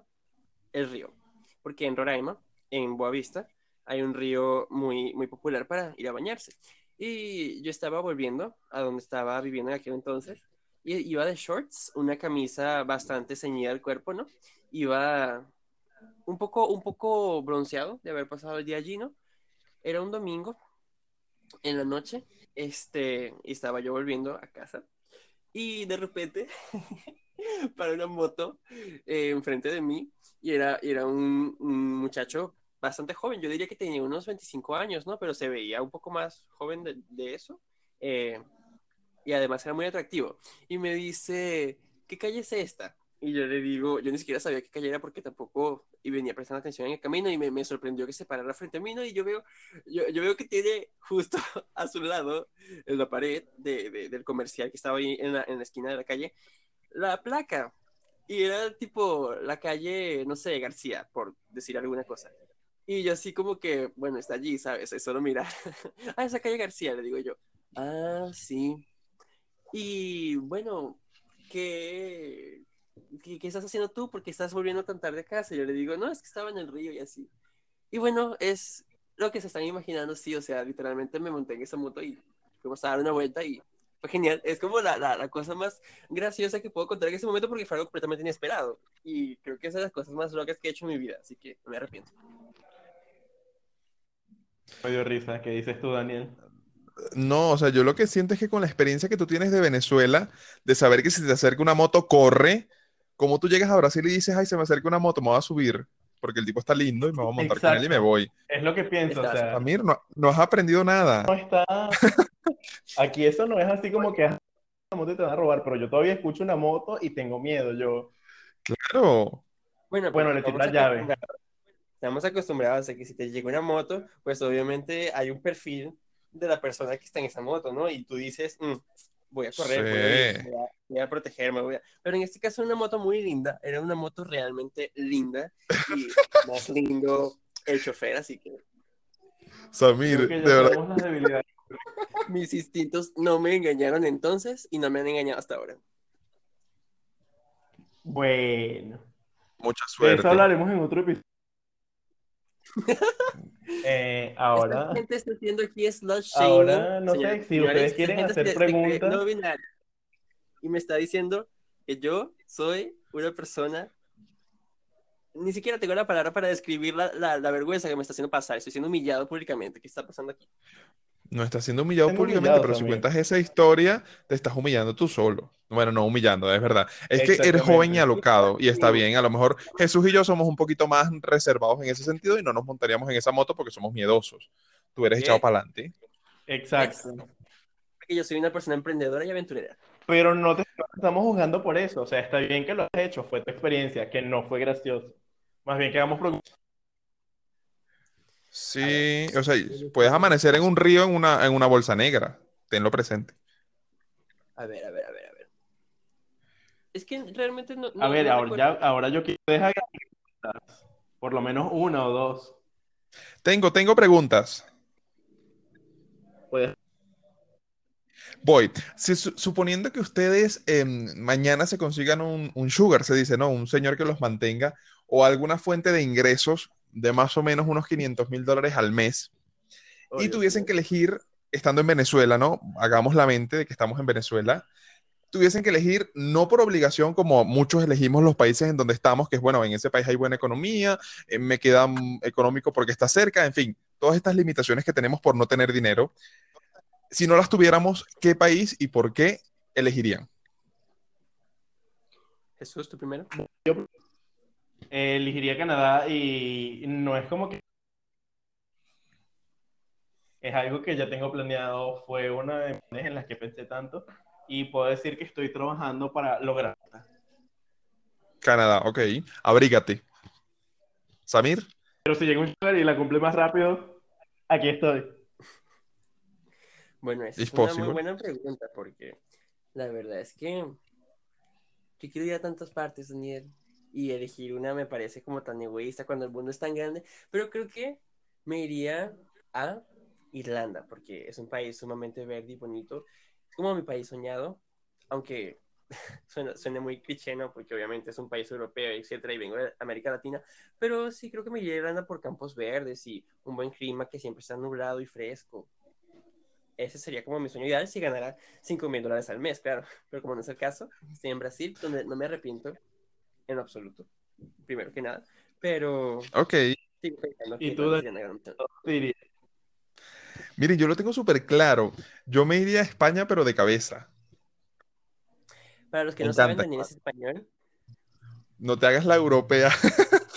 S2: el río, porque en Roraima, en Boavista, hay un río muy, muy popular para ir a bañarse. Y yo estaba volviendo a donde estaba viviendo en aquel entonces, y iba de shorts, una camisa bastante ceñida al cuerpo, ¿no? Iba un poco, un poco bronceado de haber pasado el día allí, ¿no? Era un domingo, en la noche, este, y estaba yo volviendo a casa y de repente para una moto eh, enfrente de mí y era, era un, muchacho bastante joven, yo diría que tenía unos 25 años, ¿no? Pero se veía un poco más joven de, de eso eh, y además era muy atractivo y me dice, ¿qué calle es esta? Y yo le digo, yo ni siquiera sabía qué calle era porque tampoco y venía prestando atención en el camino y me, me sorprendió que se parara frente a mí, ¿no? Y yo veo, yo, yo veo que tiene justo a su lado, en la pared de, de- del comercial que estaba ahí en la, en la esquina de la calle, la placa. Y era tipo la calle, no sé, García, por decir alguna cosa. Y yo así como que, bueno, está allí, ¿sabes? Es solo mirar. ah, esa calle García, le digo yo. Ah, sí. Y bueno, ¿qué, qué, qué estás haciendo tú? Porque estás volviendo tan tarde a casa. Y yo le digo, no, es que estaba en el río y así. Y bueno, es lo que se están imaginando, sí, o sea, literalmente me monté en esa moto y fuimos a dar una vuelta y fue genial. Es como la, la, la cosa más graciosa que puedo contar en ese momento porque fue algo completamente inesperado. Y creo que es de las cosas más locas que he hecho en mi vida, así que no me arrepiento.
S1: Me dio risa. ¿Qué dices tú, Daniel?
S3: No, o sea, yo lo que siento es que con la experiencia que tú tienes de Venezuela, de saber que si te acerca una moto, corre, como tú llegas a Brasil y dices, ay, se me acerca una moto, me voy a subir, porque el tipo está lindo y me voy a montar con él y me voy.
S1: Es lo que pienso, o sea,
S3: Amir, no, no has aprendido nada.
S1: no está... Aquí eso no es así como que "Ah, la moto y te van a robar, pero yo todavía escucho una moto y tengo miedo, yo...
S3: Claro.
S2: Bueno,
S1: Bueno, le
S2: estamos
S1: la llave.
S2: Estamos acostumbrados a que si te llega una moto, pues obviamente hay un perfil de la persona que está en esa moto, ¿no? Y tú dices, "Mm, voy a correr, voy a, huir,
S3: Sí.
S2: voy a- voy a protegerme, voy a-". Pero en este caso era una moto muy linda, era una moto realmente linda y más lindo el chofer, así que
S3: Samir,
S1: que
S3: de verdad.
S2: mis instintos no me engañaron entonces y no me han engañado hasta ahora.
S1: Bueno,
S3: Mucha
S1: de
S3: suerte.
S1: eso hablaremos en otro episodio. Eh, ahora,
S2: Esta gente está haciendo aquí shaming.
S1: ahora no sé,
S2: señores,
S1: si
S2: señores,
S1: ustedes quieren hacer
S2: se- se
S1: preguntas,
S2: no binaria. y me está diciendo que yo soy una persona. Ni siquiera tengo la palabra para describir la, la, la vergüenza que me está haciendo pasar. Estoy siendo humillado públicamente. ¿Qué está pasando aquí?
S3: No estás siendo humillado públicamente,
S1: humillado
S3: pero si cuentas esa historia, te estás humillando tú solo. Bueno, no humillando, es verdad. Es que eres joven y alocado y está bien. A lo mejor Jesús y yo somos un poquito más reservados en ese sentido y no nos montaríamos en esa moto porque somos miedosos. Tú eres echado
S2: Eh.
S3: para adelante.
S1: Exacto.
S2: Porque yo soy una persona emprendedora y aventurera.
S1: Pero no te no te estamos juzgando por eso. O sea, está bien que lo has hecho, fue tu experiencia, que no fue gracioso. Más bien que hagamos preguntas.
S3: Sí, o sea, puedes amanecer en un río en una, en una bolsa negra. Tenlo presente.
S2: A ver, a ver, a ver, a ver. Es que realmente no. no-
S1: A ver,
S2: no
S1: ahora, ya, ahora yo quiero dejar preguntas. Por lo menos una o dos.
S3: Tengo, tengo preguntas.
S1: Puedes-
S3: Voy. Si su- suponiendo que ustedes em, mañana se consigan un, un sugar, se dice, ¿no? Un señor que los mantenga o alguna fuente de ingresos de más o menos unos 500 mil dólares al mes
S2: Oh,
S3: y
S2: Dios
S3: tuviesen que elegir, estando en Venezuela, ¿no? Hagamos la mente de que estamos en Venezuela, tuviesen que elegir no por obligación como muchos elegimos los países en donde estamos, que es bueno, en ese país hay buena economía, eh, me queda mm, económico porque está cerca, en fin, todas estas limitaciones que tenemos por no tener dinero. Si no las tuviéramos, ¿qué país y por qué elegirían?
S2: Jesús, tú primero.
S1: eh, elegiría Canadá y no es como que es algo que ya tengo planeado, fue una de las cosas en las que pensé tanto y puedo decir que estoy trabajando para lograrla.
S3: Canadá, ok. Abrígate. Samir,
S1: Pero si llega un y la cumple más rápido, aquí estoy.
S2: Bueno, es una muy buena pregunta porque la verdad es que yo quiero ir a tantas partes, Daniel, y elegir una me parece como tan egoísta cuando el mundo es tan grande, pero creo que me iría a Irlanda porque es un país sumamente verde y bonito. Es como mi país soñado, aunque suena, suena muy cliché, ¿no? Porque obviamente es un país europeo, etcétera, y vengo de América Latina, pero sí creo que me iría a Irlanda por campos verdes y un buen clima que siempre está nublado y fresco ese sería como mi sueño ideal si ganara 5 mil dólares al mes, claro. Pero como no es el caso, estoy en Brasil, donde no me arrepiento en absoluto, primero que nada. Pero
S3: ok.
S2: sigo pensando
S1: ¿Y tú,
S3: Miren, yo lo tengo súper claro. Yo me iría a España, pero de cabeza.
S2: Para los que
S3: Me
S2: no saben. Daniel es español.
S3: No te hagas la europea.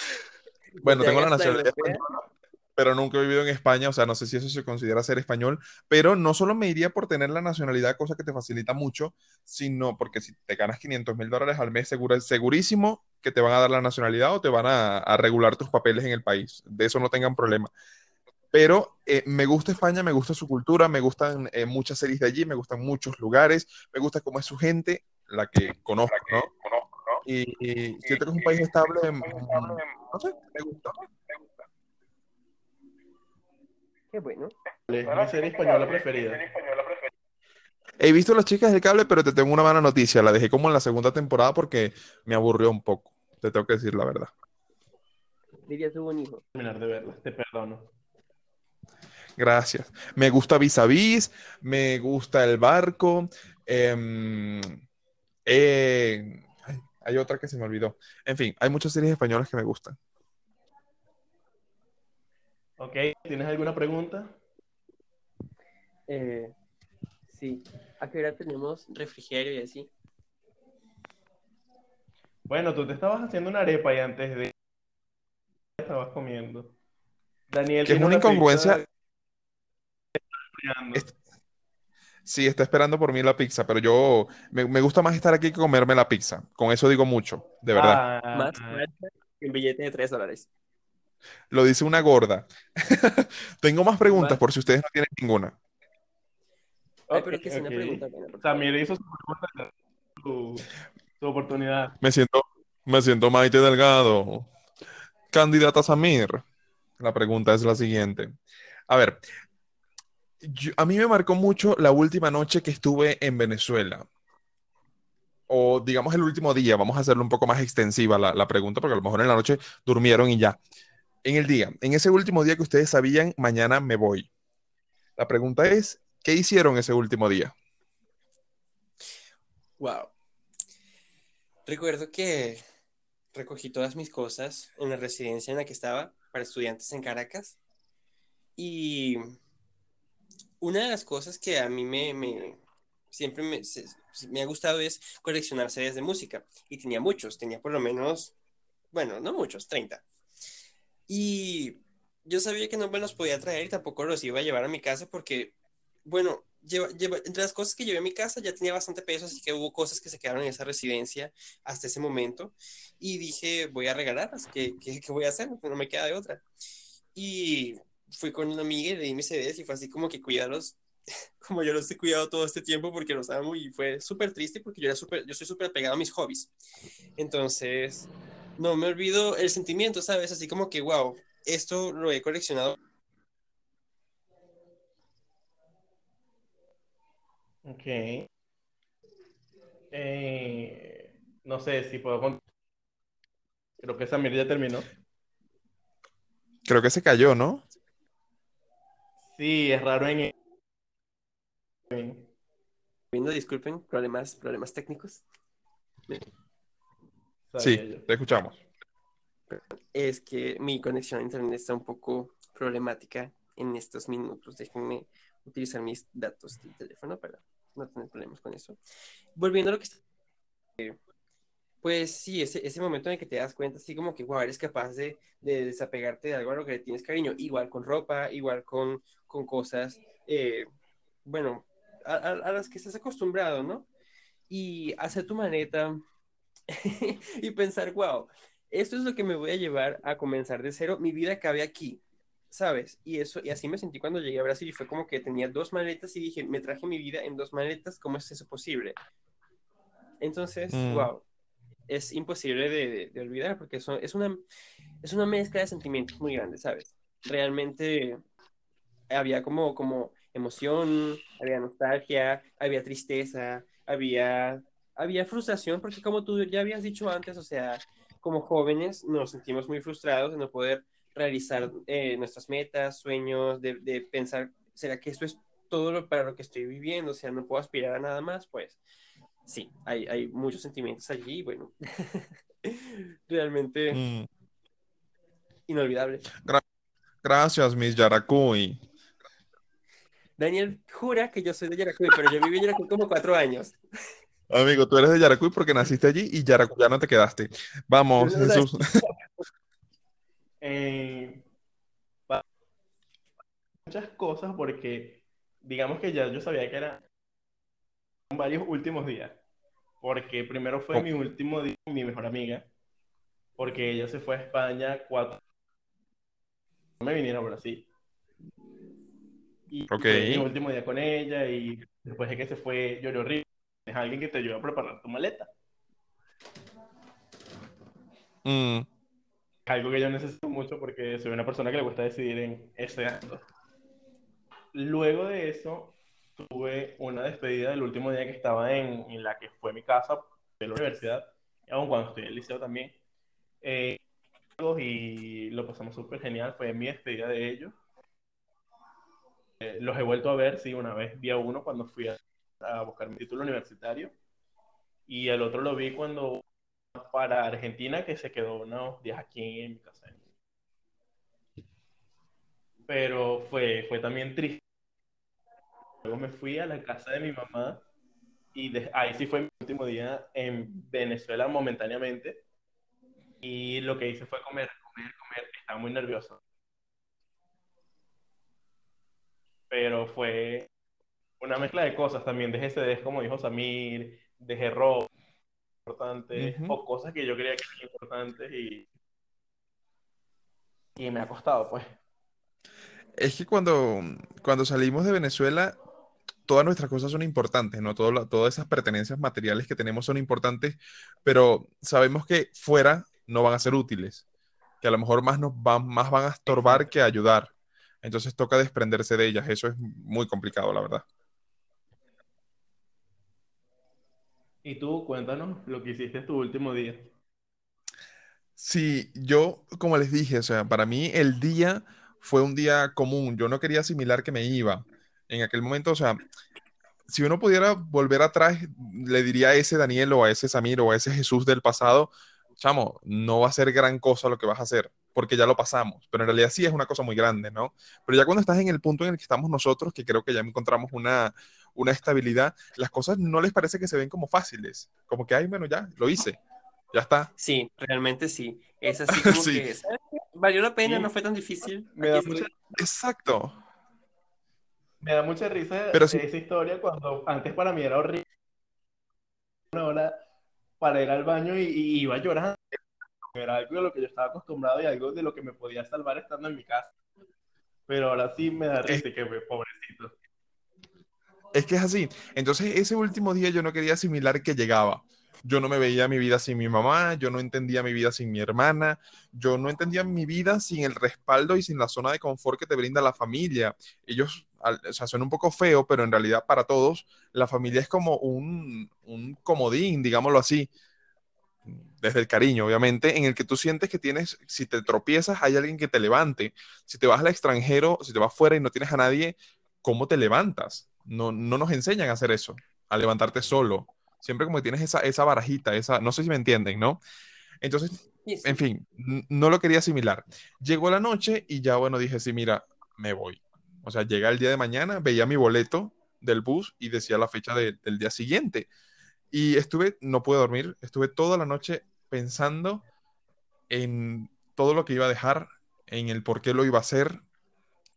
S3: Bueno,
S2: Te
S3: tengo la nacionalidad
S2: europea.
S3: española, pero nunca he vivido en España, o sea, no sé si eso se considera ser español, pero no solo me iría por tener la nacionalidad, cosa que te facilita mucho, sino porque si te ganas 500 mil dólares al mes, seguro, segurísimo que te van a dar la nacionalidad o te van a, a regular tus papeles en el país. De eso no tengan problema. Pero eh, me gusta España, me gusta su cultura, me gustan eh, muchas series de allí, me gustan muchos lugares, me gusta cómo es su gente, la que conozco, ¿no? Y, y siento que es un país estable, mm, no sé, me gusta.
S2: Qué bueno.
S1: es mi serie española preferida.
S3: He visto Las Chicas del Cable, pero te tengo una mala noticia. La dejé como en la segunda temporada porque me aburrió un poco. Te tengo que decir la verdad.
S2: Lidia tuvo un hijo.
S1: Terminar de verla, te perdono.
S3: Gracias. Me gusta Vis a Vis, me gusta El Barco. em, eh, ay, hay otra que se me olvidó. En fin, hay muchas series españolas que me gustan.
S1: Ok, ¿tienes alguna pregunta?
S2: Eh, sí. ¿A qué hora tenemos refrigerio y así?
S1: Bueno, tú te estabas haciendo una arepa y antes de estabas comiendo. Daniel
S3: Que es una incongruencia. Sí, está esperando por mí la pizza, pero yo me, me gusta más estar aquí que comerme la pizza. Con eso digo mucho, de verdad.
S1: Ah,
S2: Más un billete de 3 dólares.
S3: Lo dice una gorda. Tengo más preguntas por si ustedes no tienen ninguna.
S2: Ay,
S1: ok,
S2: pero es que es una
S1: ok.
S2: pregunta.
S1: También hizo su, pregunta, su, su oportunidad.
S3: Me siento, me siento Maite Delgado. Candidata Samir. La pregunta es la siguiente. A ver, yo- a mí me marcó mucho la última noche que estuve en Venezuela. O digamos el último día, vamos a hacerlo un poco más extensiva la, la pregunta, porque a lo mejor en la noche durmieron y ya. En el día, en ese último día que ustedes sabían, mañana me voy. La pregunta es, ¿qué hicieron ese último día?
S2: Wow. Recuerdo que recogí todas mis cosas en la residencia en la que estaba para estudiantes en Caracas y una de las cosas que a mí me, siempre me, ha gustado es coleccionar CDs de música. Y tenía muchos, tenía por lo menos, bueno, no muchos, 30. Y yo sabía que no me los podía traer y tampoco los iba a llevar a mi casa porque, bueno, lleva, lleva- entre las cosas que llevé a mi casa ya tenía bastante peso, así que hubo cosas que se quedaron en esa residencia hasta ese momento. Y dije, voy a regalarlas, ¿qué, qué, qué voy a hacer? No me queda de otra. Y fui con una amiga y le di mis CDs y fue así como que cuidarlos como yo los he cuidado todo este tiempo porque los amo y fue súper triste porque yo, era súper, yo soy súper apegado a mis hobbies. Entonces, no me olvido el sentimiento, ¿sabes? Así como que, wow, esto lo he coleccionado.
S1: Ok. Eh, no sé si puedo contar. Creo que Samir ya terminó.
S3: Creo que se cayó, ¿no?
S1: Sí, es raro en
S2: Viendo, disculpen, problemas, problemas técnicos.
S3: Sí,
S1: yo.
S3: te escuchamos.
S2: Es que mi conexión a internet está un poco problemática en estos minutos. Déjenme utilizar mis datos del teléfono para no tener problemas con eso. Volviendo a lo que está Pues sí, ese, ese momento en el que te das cuenta, así como que, wow, eres capaz de, de desapegarte de algo a lo que le tienes cariño, igual con ropa, igual con, con cosas, eh, bueno, a, a- a las que estás acostumbrado, ¿no? Y hacer tu maleta y pensar, wow, esto es lo que me voy a llevar a comenzar de cero, mi vida cabe aquí, ¿sabes? Y eso, y así me sentí cuando llegué a Brasil y fue como que tenía dos maletas y dije, me traje mi vida en dos maletas, ¿cómo es eso posible? Entonces,
S3: Mm.
S2: wow, es imposible de, de- de olvidar porque eso es una, es una mezcla de sentimientos muy grande, ¿sabes? Realmente había como, como emoción, había nostalgia, había tristeza, había, había frustración, porque como tú ya habías dicho antes, o sea, como jóvenes nos sentimos muy frustrados de no poder realizar eh, nuestras metas, sueños, de, de pensar, ¿será que esto es todo lo, para lo que estoy viviendo? O sea, no puedo aspirar a nada más, pues sí, hay, hay muchos sentimientos allí, bueno, realmente
S3: Mm,
S2: inolvidable.
S3: Gracias, Miss Yaracuy.
S2: Daniel jura que yo soy de Yaracuy, pero yo viví en Yaracuy como cuatro años.
S3: Amigo, tú eres de Yaracuy porque naciste allí y Yaracuyano te quedaste. Vamos, Jesús.
S1: Eh, muchas cosas porque digamos que ya yo sabía que eran varios últimos días. Porque primero fue
S3: Oh.
S1: mi último día con mi mejor amiga. Porque ella se fue a España cuatro. No me vinieron a Brasil. Y fue mi último día con ella. Y después de que se fue, lloró horrible. Es alguien que te ayuda a preparar tu maleta.
S3: Mm,
S1: algo que yo necesito mucho porque soy una persona que le gusta decidir en ese acto. Luego de eso, tuve una despedida del último día que estaba en, en la que fue mi casa de la universidad, aun cuando estoy en el liceo también. Eh, y lo pasamos súper genial, fue mi despedida de ellos. Eh, los he vuelto a ver, sí, una vez vi a uno cuando fui a, a buscar mi título universitario y el otro lo vi cuando para Argentina, que se quedó unos días aquí en mi casa. Pero fue, fue también triste. Luego me fui a la casa de mi mamá y ahí sí fue mi último día en Venezuela momentáneamente. Y lo que hice fue comer, comer, comer. Estaba muy nervioso. Pero fue una mezcla de cosas también. Dejé CDs, como dijo Samir, dejé ropa importantes o cosas que yo creía que eran importantes y, y me ha costado, pues.
S3: Es que cuando, cuando salimos de Venezuela, todas nuestras cosas son importantes, ¿no? Todo todas esas pertenencias materiales que tenemos son importantes, pero sabemos que fuera no van a ser útiles, que a lo mejor más nos van, más van a estorbar que ayudar. Entonces toca desprenderse de ellas. Eso es muy complicado, la verdad.
S1: Y tú, cuéntanos lo que hiciste tu último día.
S3: Sí, yo, como les dije, o sea, para mí el día fue un día común. Yo no quería asimilar que me iba. En aquel momento, o sea, si uno pudiera volver atrás, le diría a ese Daniel o a ese Samir o a ese Jesús del pasado, chamo, no va a ser gran cosa lo que vas a hacer. porque ya lo pasamos, pero en realidad sí es una cosa muy grande, ¿no? Pero ya cuando estás en el punto en el que estamos nosotros, que creo que ya encontramos una, una estabilidad, las cosas no les parece que se ven como fáciles, como que, ay, bueno, ya, lo hice, ya está.
S2: Sí, realmente sí. Es así como
S3: Sí.
S2: que, ¿sabes? Valió la pena,
S1: Sí.
S2: no fue tan difícil.
S1: Me
S2: Aquí
S1: da
S2: estoy.
S1: mucha,
S3: Exacto.
S1: me da mucha risa
S3: Pero sí.
S1: esa historia cuando antes para mí era horrible una hora para ir al baño y, y iba llorando. Era algo de lo que yo estaba acostumbrado y algo de lo que me podía salvar estando en mi casa. Pero ahora sí me da risa que me- pobrecito.
S3: Es que es así. Entonces, ese último día yo no quería asimilar que llegaba. Yo no me veía mi vida sin mi mamá, yo no entendía mi vida sin mi hermana, yo no entendía mi vida sin el respaldo y sin la zona de confort que te brinda la familia. Ellos, o sea, un poco feo, pero en realidad para todos la familia es como un, un comodín, digámoslo así, desde el cariño, obviamente, en el que tú sientes que tienes, si te tropiezas, hay alguien que te levante. Si te vas al extranjero, si te vas fuera y no tienes a nadie, ¿cómo te levantas? No, no nos enseñan a hacer eso, a levantarte solo. Siempre como que tienes esa, esa barajita, esa, no sé si me entienden, ¿no? Entonces, en fin, no lo quería asimilar. Llegó la noche y ya, bueno, dije, sí, mira, me voy. O sea, llega el día de mañana, veía mi boleto del bus y decía la fecha de- del día siguiente. Y estuve, no pude dormir, estuve toda la noche pensando en todo lo que iba a dejar, en el por qué lo iba a hacer.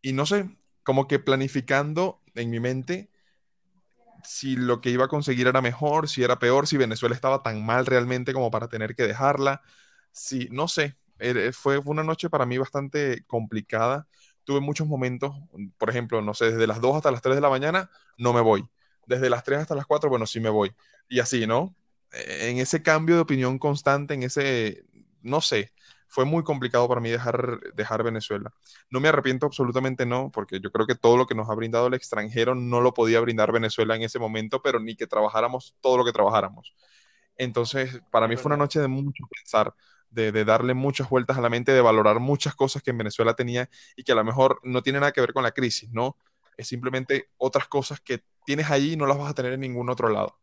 S3: Y no sé, como que planificando en mi mente si lo que iba a conseguir era mejor, si era peor, si Venezuela estaba tan mal realmente como para tener que dejarla. Sí, no sé, fue, una noche para mí bastante complicada. Tuve muchos momentos, por ejemplo, no sé, desde las 2 hasta las 3 de la mañana, no me voy. Desde las 3 hasta las 4, bueno, sí me voy. Y así, ¿no? Eh, En ese cambio de opinión constante, en ese, no sé, fue muy complicado para mí dejar, dejar Venezuela. No me arrepiento absolutamente no, porque yo creo que todo lo que nos ha brindado el extranjero no lo podía brindar Venezuela en ese momento, pero ni que trabajáramos todo lo que trabajáramos. Entonces, para mí fue una noche de mucho pensar, de, de darle muchas vueltas a la mente, de valorar muchas cosas que en Venezuela tenía y que a lo mejor no tiene nada que ver con la crisis, ¿no? Es simplemente otras cosas que tienes allí y no las vas a tener en ningún otro lado.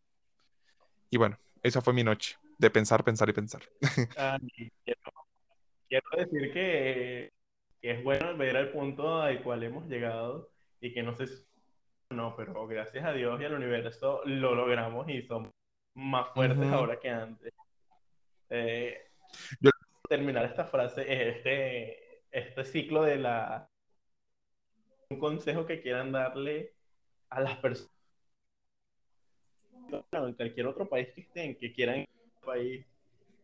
S3: Y bueno, esa fue mi noche, de pensar, pensar y pensar.
S1: Ah, quiero, decir que, que es bueno ver al punto al cual hemos llegado y que no sé si no, pero gracias a Dios y al universo lo logramos y somos más fuertes
S3: Ujú.
S1: ahora que antes. Eh,
S3: Yo-
S1: terminar esta frase, eh, este, este ciclo de la un consejo que quieran darle a las personas en cualquier otro país que estén, que quieran ir al país.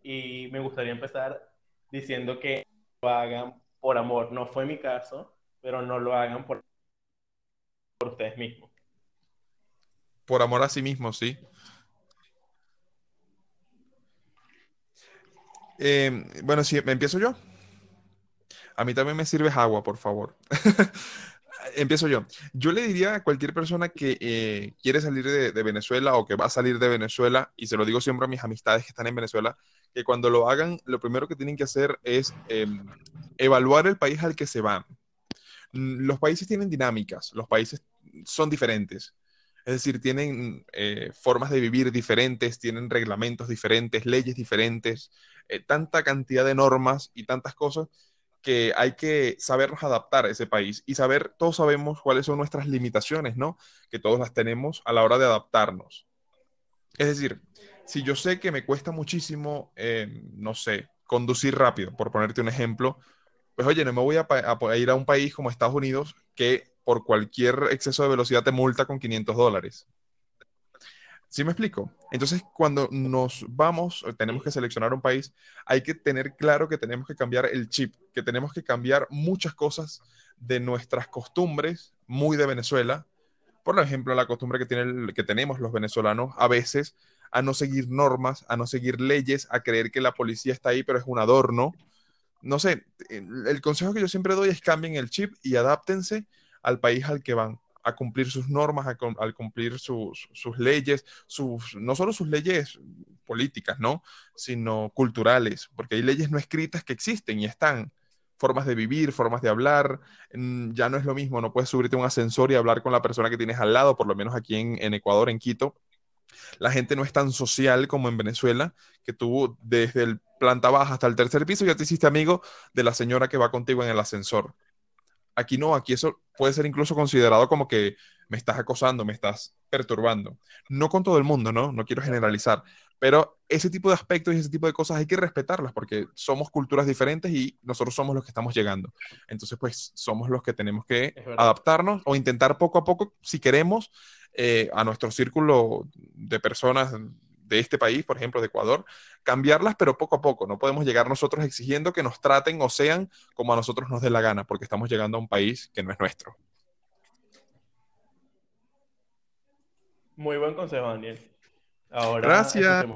S1: Y me gustaría empezar diciendo que lo hagan por amor. No fue mi caso, pero no lo hagan por, por ustedes mismos.
S3: Por amor a sí mismo, sí. Eh, bueno, sí, ¿me empiezo yo? A mí también me sirves agua, por favor. Empiezo yo. Yo le diría a cualquier persona que eh, quiere salir de Venezuela o que va a salir de Venezuela, y se lo digo siempre a mis amistades que están en Venezuela, que cuando lo hagan, lo primero que tienen que hacer es eh, evaluar el país al que se van. Mm, Los países tienen dinámicas, los países son diferentes. Es decir, tienen eh, formas de vivir diferentes, tienen reglamentos diferentes, leyes diferentes, eh, tanta cantidad de normas y tantas cosas que hay que sabernos adaptar a ese país y saber, todos sabemos cuáles son nuestras limitaciones, ¿no? Que todos las tenemos a la hora de adaptarnos. Es decir, si yo sé que me cuesta muchísimo, eh, no sé, conducir rápido, por ponerte un ejemplo, pues oye, no me voy a, ir a un país como Estados Unidos que por cualquier exceso de velocidad te multa con 500 dólares. ¿Sí me explico? Entonces, cuando nos vamos, eh, tenemos que seleccionar un país, hay que tener claro que tenemos que cambiar el chip, que tenemos que cambiar muchas cosas de nuestras costumbres, muy de Venezuela. Por ejemplo, la costumbre que tenemos los venezolanos a veces a no seguir normas, a no seguir leyes, a creer que la policía está ahí, pero es un adorno. No sé, el, consejo que yo siempre doy es cambien el chip y adáptense al país al que van, a cumplir sus normas, a, al cumplir sus, sus leyes, sus, no solo sus leyes políticas, ¿no? Sino culturales, porque hay leyes no escritas que existen y están. Formas de vivir, formas de hablar, mm, ya no es lo mismo, no puedes subirte a un ascensor y hablar con la persona que tienes al lado, por lo menos aquí en, en Ecuador, en Quito, La gente no es tan social como en Venezuela, que tú desde el planta baja hasta el tercer piso ya te hiciste amigo de la señora que va contigo en el ascensor. Aquí no, aquí eso puede ser incluso considerado como que me estás acosando, me estás perturbando. No con todo el mundo, ¿no? No quiero generalizar, pero ese tipo de aspectos y ese tipo de cosas hay que respetarlas porque somos culturas diferentes y nosotros somos los que estamos llegando. Entonces, pues somos los que tenemos que adaptarnos o intentar poco a poco, si queremos, eh, a nuestro círculo de personas de este país, por ejemplo, de Ecuador, cambiarlas, pero poco a poco. No podemos llegar nosotros exigiendo que nos traten o sean como a nosotros nos dé la gana, porque estamos llegando a un país que no es nuestro.
S1: Muy buen consejo, Daniel. Ahora,
S3: Gracias,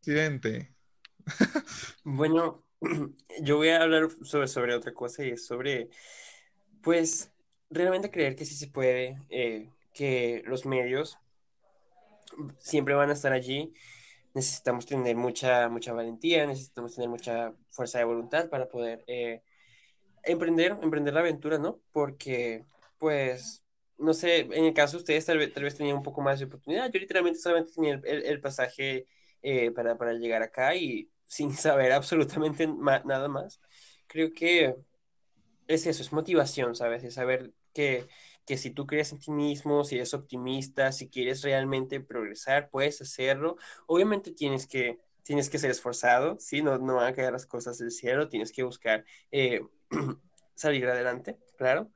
S3: presidente.
S2: bueno, yo voy a hablar sobre, sobre otra cosa y es sobre, pues, realmente creer que sí se puede, eh, que los medios siempre van a estar allí. Necesitamos tener mucha, mucha valentía, necesitamos tener mucha fuerza de voluntad para poder eh, emprender, emprender la aventura, ¿no? Porque, pues, no sé, en el caso de ustedes tal vez, tal vez tenían un poco más de oportunidad. Yo literalmente solamente tenía el, el, pasaje eh, para, para, llegar acá y sin saber absolutamente nada más. Creo que es eso, es motivación, ¿sabes? Es saber que que si tú crees en ti mismo, si eres optimista, si quieres realmente progresar, puedes hacerlo. Obviamente tienes que, tienes que ser esforzado, ¿sí? No, no van a caer las cosas del cielo, tienes que buscar eh, salir adelante, claro,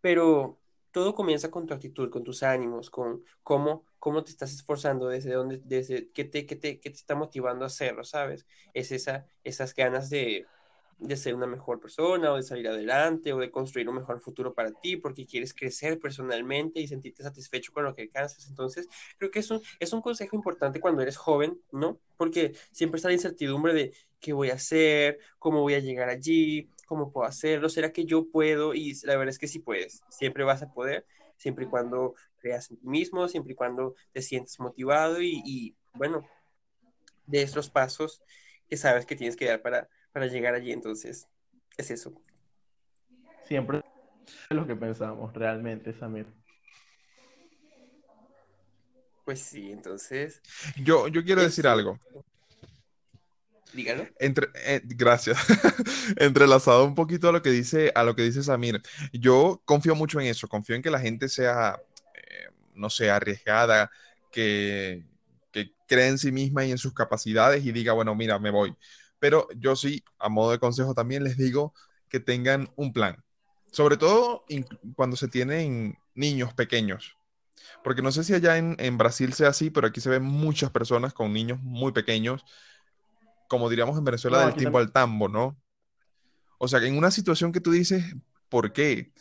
S2: pero todo comienza con tu actitud, con tus ánimos, con cómo, cómo te estás esforzando, desde dónde, desde qué te, qué te, qué te está motivando a hacerlo, ¿sabes? Es esa, esas ganas de, de ser una mejor persona o de salir adelante o de construir un mejor futuro para ti porque quieres crecer personalmente y sentirte satisfecho con lo que alcanzas. Entonces, creo que es un, es un consejo importante cuando eres joven, ¿no? Porque siempre está la incertidumbre de qué voy a hacer, cómo voy a llegar allí, cómo puedo hacerlo, será que yo puedo y la verdad es que sí puedes, siempre vas a poder, siempre y cuando creas en ti mismo, siempre y cuando te sientes motivado y, y bueno, de estos pasos que sabes que tienes que dar para para llegar allí. Entonces, es eso.
S1: Siempre es lo que pensamos, realmente, Samir.
S2: Pues sí, entonces.
S3: Yo, yo quiero decir algo.
S2: Dígalo.
S3: Entre, eh, gracias. Entrelazado un poquito a lo que dice, a lo que dice Samir. Yo confío mucho en eso. Confío en que la gente sea, eh, no sé, arriesgada, que, que cree en sí misma y en sus capacidades y diga, bueno, mira, me voy. Pero yo sí, a modo de consejo también les digo que tengan un plan. Sobre todo cuando se tienen niños pequeños. Porque no sé si allá en, Brasil sea así, pero aquí se ven muchas personas con niños muy pequeños, como diríamos en Venezuela, del tiempo al tambo, ¿no? O sea, en una situación que tú dices, ¿por qué?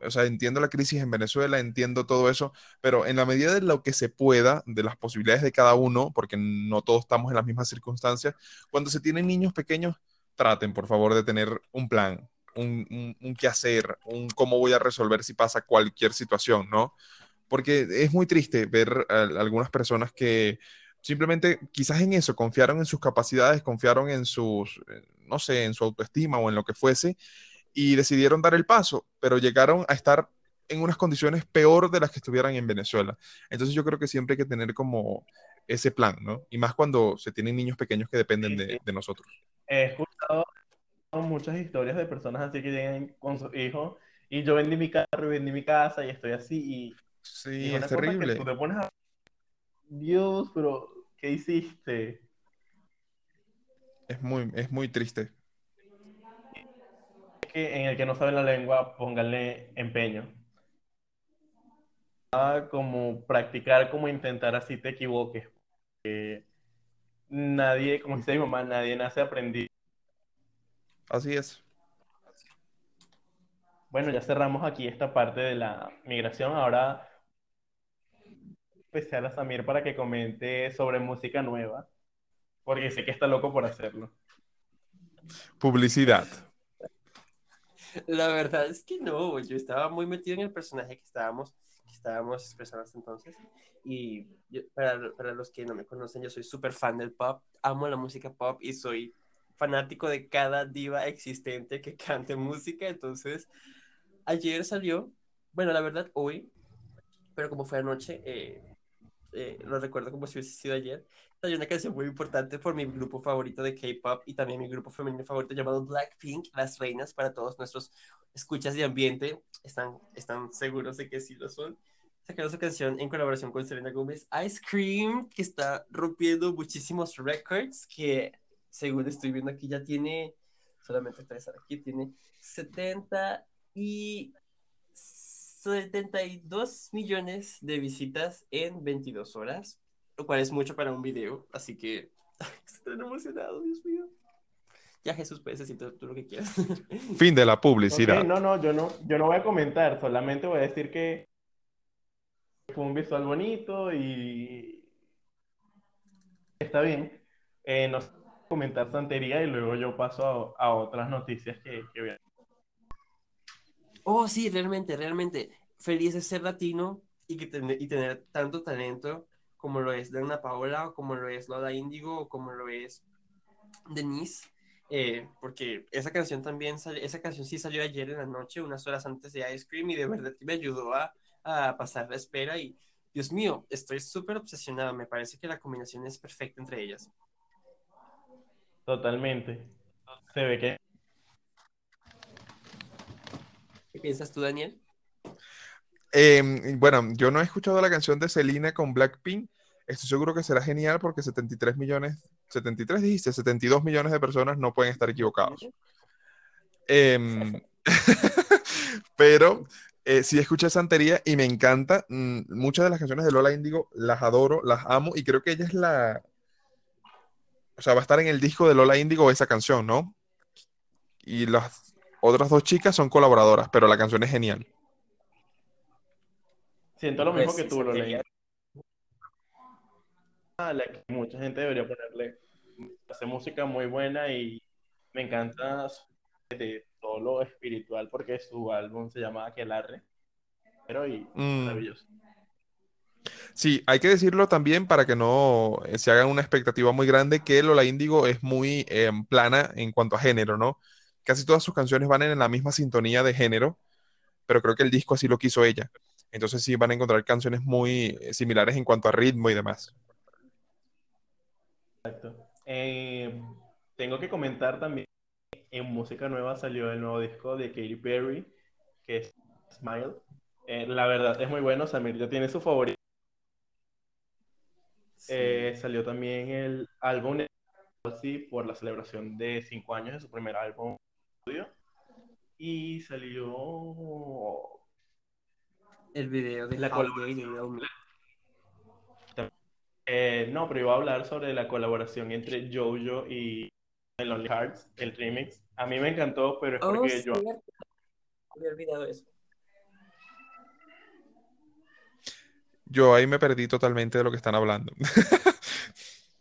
S3: O sea, entiendo la crisis en Venezuela, entiendo todo eso, pero en la medida de lo que se pueda, de las posibilidades de cada uno, porque no todos estamos en las mismas circunstancias, cuando se tienen niños pequeños, traten, por favor, de tener un plan, un, un, qué hacer, un cómo voy a resolver si pasa cualquier situación, ¿no? Porque es muy triste ver algunas personas que simplemente quizás en eso confiaron en sus capacidades, confiaron en sus, no sé, en su autoestima o en lo que fuese, y decidieron dar el paso, pero llegaron a estar en unas condiciones peor de las que estuvieran en Venezuela. Entonces yo creo que siempre hay que tener como ese plan, ¿no? Y más cuando se tienen niños pequeños que dependen de, nosotros.
S1: He escuchado muchas historias de personas así que llegan con sus hijos y yo vendí mi carro y vendí mi casa y estoy así y...
S3: Sí, es terrible.
S1: tú te pones a... Dios, pero ¿qué hiciste?
S3: Es muy, es muy triste
S1: en el que no sabe la lengua, pónganle empeño. Como practicar, como intentar así te equivoques. nadie, como dice mi mamá, nadie nace aprendido.
S3: Así es.
S1: Bueno, ya cerramos aquí esta parte de la migración. Ahora especial a Samir para que comente sobre música nueva, porque sé que está loco por hacerlo.
S3: Publicidad.
S2: La verdad es que no, yo estaba muy metido en el personaje que estábamos, que estábamos expresando hasta entonces. Y para, para, los que no me conocen, yo soy súper fan del pop, amo la música pop y soy fanático de cada diva existente que cante música. Entonces, ayer salió, bueno, la verdad, hoy, pero como fue anoche, eh, eh, lo recuerdo como si hubiese sido ayer. Hay una canción muy importante por mi grupo favorito de K-pop y también mi grupo femenino favorito llamado Blackpink, Las Reinas, para todos nuestros escuchas de ambiente. Están, están seguros de que sí lo son. Sacaron su canción en colaboración con Selena Gómez, Ice Cream, que está rompiendo muchísimos records, que según estoy viendo aquí ya tiene, solamente tres aquí, tiene 70 y 72 millones de visitas en 22 horas, lo cual es mucho para un video, así que estoy tan emocionado, Dios mío. Ya Jesús, puedes decir tú lo que quieras.
S3: Fin de la publicidad.
S1: Ok, no, no, yo no, yo no voy a comentar, solamente voy a decir que fue un visual bonito y está bien. Eh, no sé comentar santería y luego yo paso a, a otras noticias que, que voy a-
S2: Oh, sí, realmente, realmente. Feliz de ser latino y, que y tener tanto talento como lo es Dana Paola, o como lo es Lola Índigo, o como lo es Denise. eh, porque esa canción también, esa canción sí salió ayer en la noche, unas horas antes de Ice Cream, y de verdad me ayudó a, a pasar la espera. Y Dios mío, estoy súper obsesionado. Me parece que la combinación es perfecta entre ellas.
S1: Totalmente. Se ve que
S2: ¿Qué piensas tú, Daniel?
S3: Eh, bueno, yo no he escuchado la canción de Selena con Blackpink. Estoy seguro que será genial porque 73 millones, 73 dijiste, 72 millones de personas no pueden estar equivocados. Em, pero eh, sí escuché Santería y me encanta. Mm, muchas de las canciones de Lola Índigo las adoro, las amo y creo que ella es la... O sea, va a estar en el disco de Lola Índigo esa canción, ¿no? Y las otras dos chicas son colaboradoras, pero la canción es genial.
S1: siento lo
S2: Pues
S1: mismo que
S2: sí,
S1: tú, lo
S2: santería.
S1: a la que mucha gente debería ponerle. Hace música muy buena y me encanta de todo lo espiritual porque su álbum se llama Aquelarre. Pero y
S3: Mm.
S1: maravilloso.
S3: Sí, hay que decirlo también para que no eh, se hagan una expectativa muy grande que Lola Índigo es muy eh, plana en cuanto a género, ¿no? Casi todas sus canciones van en la misma sintonía de género, pero creo que el disco así lo quiso ella. Entonces sí van a encontrar canciones muy eh, similares en cuanto a ritmo y demás.
S1: Eh, tengo que comentar también en música nueva salió el nuevo disco de Katy Perry, que es Smile. Eh, la verdad es muy bueno, Samir ya tiene su favorito. Eh, salió también el álbum por la celebración de cinco años de su primer álbum. Y salió
S2: El video de
S1: La
S2: Me.
S1: Eh, no, pero iba a hablar sobre la colaboración entre Jojo y Lonely Hearts, el remix. A mí me encantó, pero es
S2: Oh,
S1: porque yo.
S2: Había olvidado eso.
S3: Yo ahí me perdí totalmente de lo que están hablando.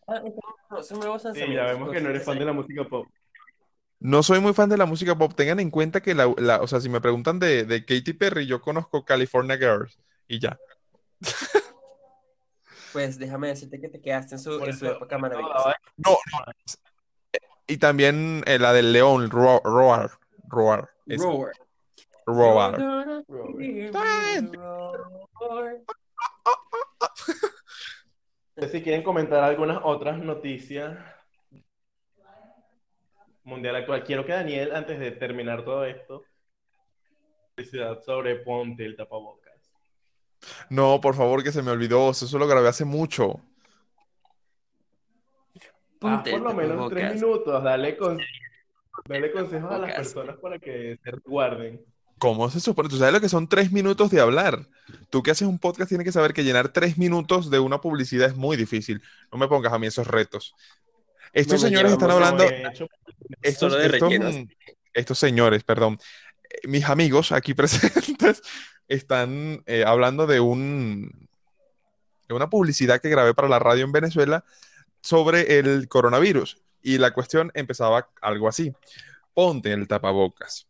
S2: Ah, no, son nuevos
S1: sí, ya vemos que no eres fan de la música pop.
S3: No soy muy fan de la música pop. Tengan en cuenta que la, la- o sea, si me preguntan de, de Katy Perry, yo conozco California Girls y ya.
S2: Pues déjame decirte que te quedaste en su, en su época maravillosa.
S1: daba-
S3: No, Y también eh, la del León, Ro- Roar, Roar,
S2: Roar.
S3: Roar.
S2: Hear me roar.
S1: Si quieren comentar algunas otras noticias mundial actual, quiero que Daniel, antes de terminar todo esto, publicidad sobre Ponte el tapabocas.
S3: No, por favor, que se me olvidó. Eso lo grabé hace mucho.
S2: Ponte
S1: por lo menos tres minutos, dale, con- dale consejos a las personas para que se resguarden.
S3: ¿Cómo se supone? ¿Tú sabes lo que son tres minutos de hablar? Tú que haces un podcast tienes que saber que llenar tres minutos de una publicidad es muy difícil. No me pongas a mí esos retos. Estos señores están hablando,
S1: hecho,
S3: estos,
S2: Solo de
S3: estos,
S2: rellenos.
S3: estos señores, perdón, mis amigos aquí presentes están eh, hablando de un de una publicidad que grabé para la radio en Venezuela sobre el coronavirus. Y la cuestión empezaba algo así. Ponte el tapabocas.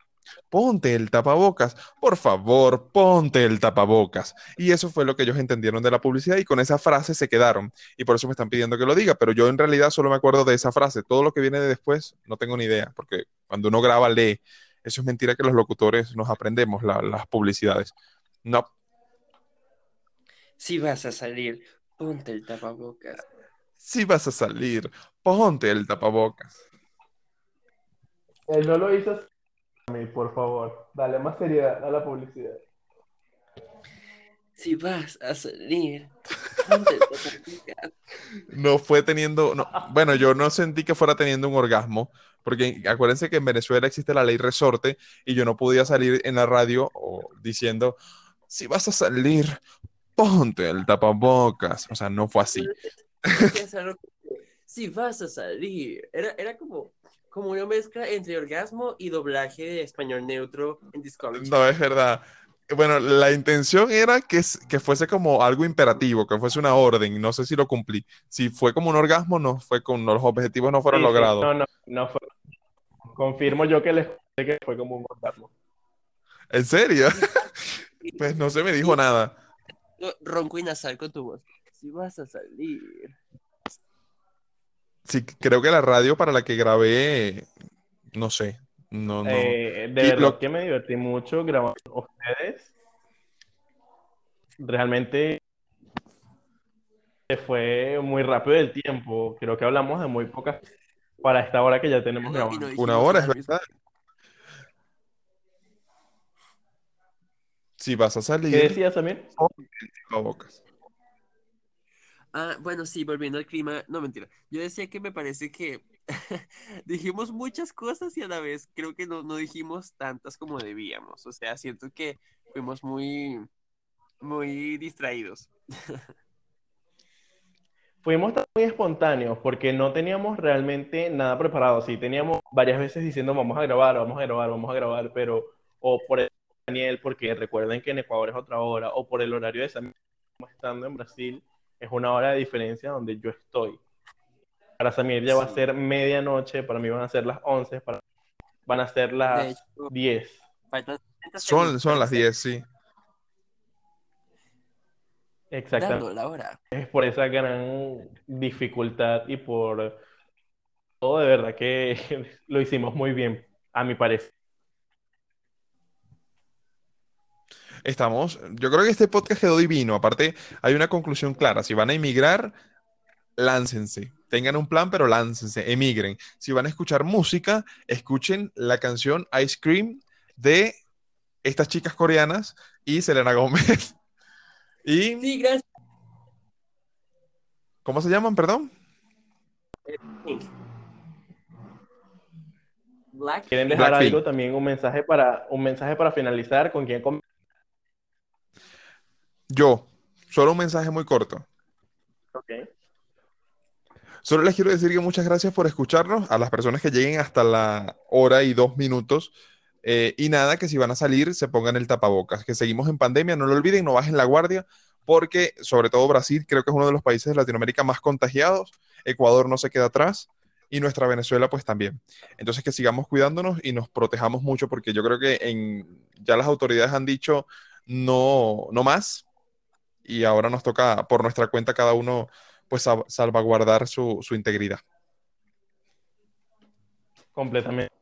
S3: Ponte el tapabocas. Por favor, ponte el tapabocas. Y eso fue lo que ellos entendieron de la publicidad y con esa frase se quedaron. Y por eso me están pidiendo que lo diga. Pero yo en realidad solo me acuerdo de esa frase. Todo lo que viene de después no tengo ni idea. Porque cuando uno graba, lee. Eso es mentira que los locutores nos aprendemos la- las publicidades. No,
S2: Si vas a salir Ponte el tapabocas.
S3: Si vas a salir, ponte el tapabocas.
S1: Él no lo hizo por favor. Dale más seriedad a la publicidad.
S2: Si vas a salir, ponte el tapabocas.
S3: No fue teniendo, no, bueno, yo no sentí que fuera teniendo un orgasmo, porque acuérdense que en Venezuela existe la ley resorte y yo no podía salir en la radio o diciendo, si vas a salir, ponte el tapabocas. O sea, no fue así.
S2: Si vas a salir. Era, era como, como una mezcla entre orgasmo y doblaje de español neutro en Discovery.
S3: No, es verdad. Bueno, la intención era que, que fuese como algo imperativo, que fuese una orden. No sé si lo cumplí. Si fue como un orgasmo, no fue con los objetivos no fueron
S1: Sí,
S3: logrados.
S1: No, no, no fue. Confirmo yo que les conté que fue como un orgasmo.
S3: ¿En serio? Pues no se me dijo nada.
S2: Ronco y nasal con tu voz. Si vas a salir.
S3: Sí, creo que la radio para la que grabé, no sé, no, no.
S1: Eh, de
S3: Y
S1: verdad
S3: lo-
S1: que me divertí mucho grabando con ustedes. Realmente se fue muy rápido el tiempo. Creo que hablamos de muy pocas para esta hora que ya tenemos
S2: No, y no
S1: grabando.
S3: Una hora, es verdad. Si vas a
S1: ¿Qué
S3: salir,
S1: decías, Samir?
S3: tapabocas.
S2: Ah, bueno, sí, volviendo al clima, no mentira. Yo decía que me parece que dijimos muchas cosas y a la vez creo que no, no dijimos tantas como debíamos. O sea, siento que fuimos muy, muy distraídos.
S1: Fuimos muy espontáneos porque no teníamos realmente nada preparado. Sí, teníamos varias veces diciendo vamos a grabar, vamos a grabar, vamos a grabar, pero o por el Daniel, porque recuerden que en Ecuador es otra hora, o por el horario de como estando en Brasil, es una hora de diferencia donde yo estoy. Para Samir ya va a ser medianoche, para mí van a ser las 11, para van a ser las
S2: hecho,
S1: 10.
S2: faltan 30
S3: Son, son las
S2: ser
S3: 10, sí.
S1: Exactamente.
S2: dando la hora.
S1: Es por esa gran dificultad y por todo de verdad que lo hicimos muy bien, a mi parecer.
S3: Estamos, yo creo que este podcast quedó divino. Aparte, hay una conclusión clara. Si van a emigrar, láncense. Tengan un plan, pero láncense, emigren. Si van a escuchar música, escuchen la canción Ice Cream de estas chicas coreanas y Selena Gómez. ¿Y
S2: Sí, gracias.
S3: cómo se llaman, perdón?
S2: Black.
S1: ¿Quieren dejar algo también, un mensaje para, un mensaje para finalizar con quién
S3: Yo, solo un mensaje muy corto.
S1: Ok.
S3: Solo les quiero decir que muchas gracias por escucharnos, a las personas que lleguen hasta la hora y dos minutos. Eh, y nada, que si van a salir, se pongan el tapabocas, que seguimos en pandemia, no lo olviden, no bajen la guardia, porque sobre todo Brasil creo que es uno de los países de Latinoamérica más contagiados, Ecuador no se queda atrás y nuestra Venezuela pues también. Entonces que sigamos cuidándonos y nos protejamos mucho, porque yo creo que en, ya las autoridades han dicho no, no más y ahora nos toca por nuestra cuenta cada uno pues sal- salvaguardar su, su integridad.
S1: Completamente.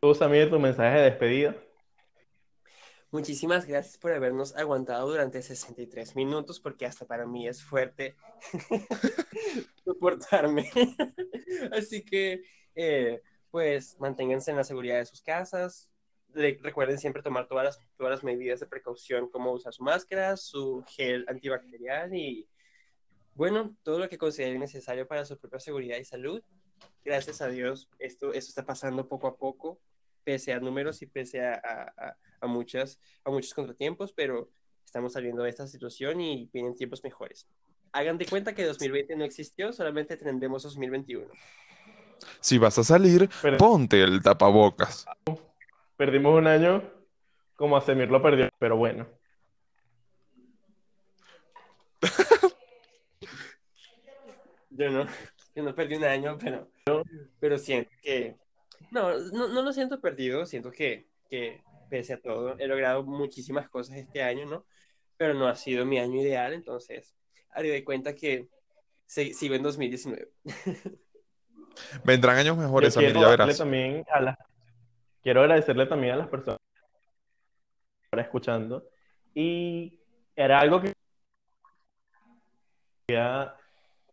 S1: Tú, Samir, tu mensaje de despedida.
S2: Muchísimas gracias por habernos aguantado durante 63 minutos, porque hasta para mí es fuerte soportarme. Así que, eh, pues, manténganse en la seguridad de sus casas. Re- recuerden siempre tomar todas las, todas las medidas de precaución, como usar su máscara, su gel antibacterial y, bueno, todo lo que consideren necesario para su propia seguridad y salud. Gracias a Dios, esto, esto está pasando poco a poco, pese a números y pese a, a- a- a muchas, a muchos contratiempos, pero estamos saliendo de esta situación y vienen tiempos mejores. Hagan de cuenta que 2020 no existió, solamente tendremos 2021.
S3: Si vas a salir,
S1: Pero-
S3: ponte el tapabocas.
S1: Perdimos un año como a Samir lo perdió, pero bueno.
S2: Yo no, yo no perdí un año, pero, pero siento que, no, no, no lo siento perdido, siento que, que pese a todo, he logrado muchísimas cosas este año, ¿no? Pero no ha sido mi año ideal, entonces haré de cuenta que se- sigo en 2019.
S3: Vendrán años
S1: Yo
S3: mejores, Samir, ya verás.
S1: también a las, quiero agradecerle también a las personas que están escuchando. Y era algo que había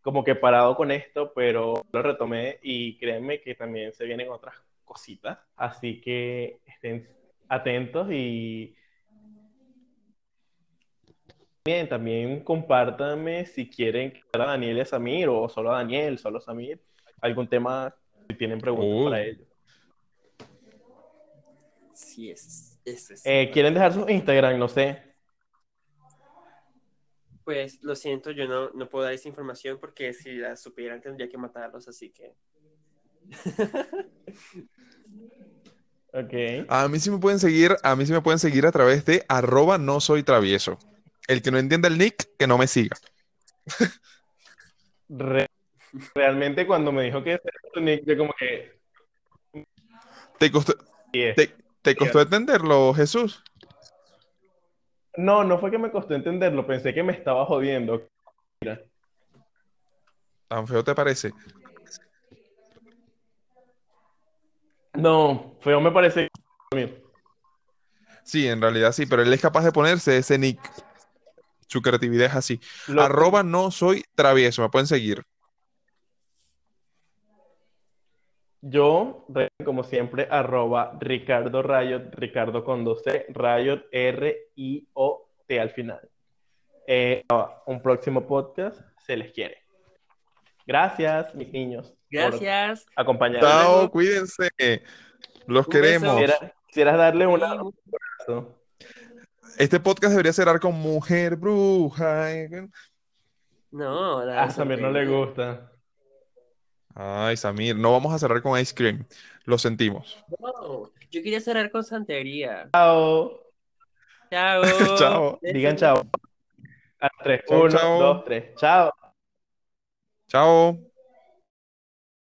S1: como que parado con esto, pero lo retomé y créanme que también se vienen otras cositas. Así que estén atentos y bien, también compártanme si quieren que a Daniel y a Samir o solo a Daniel, solo a Samir, algún tema si tienen preguntas
S3: Uh.
S1: para ellos.
S2: Sí, es, es, es.
S1: Eh, ¿Quieren dejar su Instagram? No sé.
S2: Pues lo siento, yo no, no puedo dar esa información porque si la supieran tendría que matarlos, así que.
S1: Ok.
S3: A mí sí me pueden seguir, a mí sí me pueden seguir a través de arroba no soy travieso. El que no entienda el nick, que no me siga.
S1: Re- realmente cuando me dijo que ese era su nick, yo como que...
S3: ¿Te costó, te, te costó entenderlo, Jesús?
S1: No, no fue que me costó entenderlo, pensé que me estaba jodiendo.
S3: ¿Tan feo te parece?
S1: No, feo me parece.
S3: Sí, en realidad sí, pero él es capaz de ponerse ese nick. Su creatividad es así.
S1: Lo-
S3: Arroba no soy travieso, me pueden seguir.
S1: Yo, como siempre, arroba Ricardo Rayot, Ricardo con 12, Rayot R-I-O-T al final. Eh, un próximo podcast, se les quiere. Gracias, mis niños,
S2: Gracias.
S1: acompañarme.
S3: Chao, cuídense. Los queremos.
S1: Quisiera, quisieras darle un abrazo.
S3: Este podcast debería cerrar con mujer bruja.
S2: No, la
S1: A Samir no le gusta.
S3: Ay, Samir, no vamos a cerrar con ice cream. Lo sentimos.
S2: No, yo quería cerrar con santería.
S1: Chao.
S2: Chao.
S3: Chao.
S1: Digan chao. A tres.
S3: Chao,
S1: Uno,
S3: chao.
S1: dos, tres. Chao.
S3: Chao.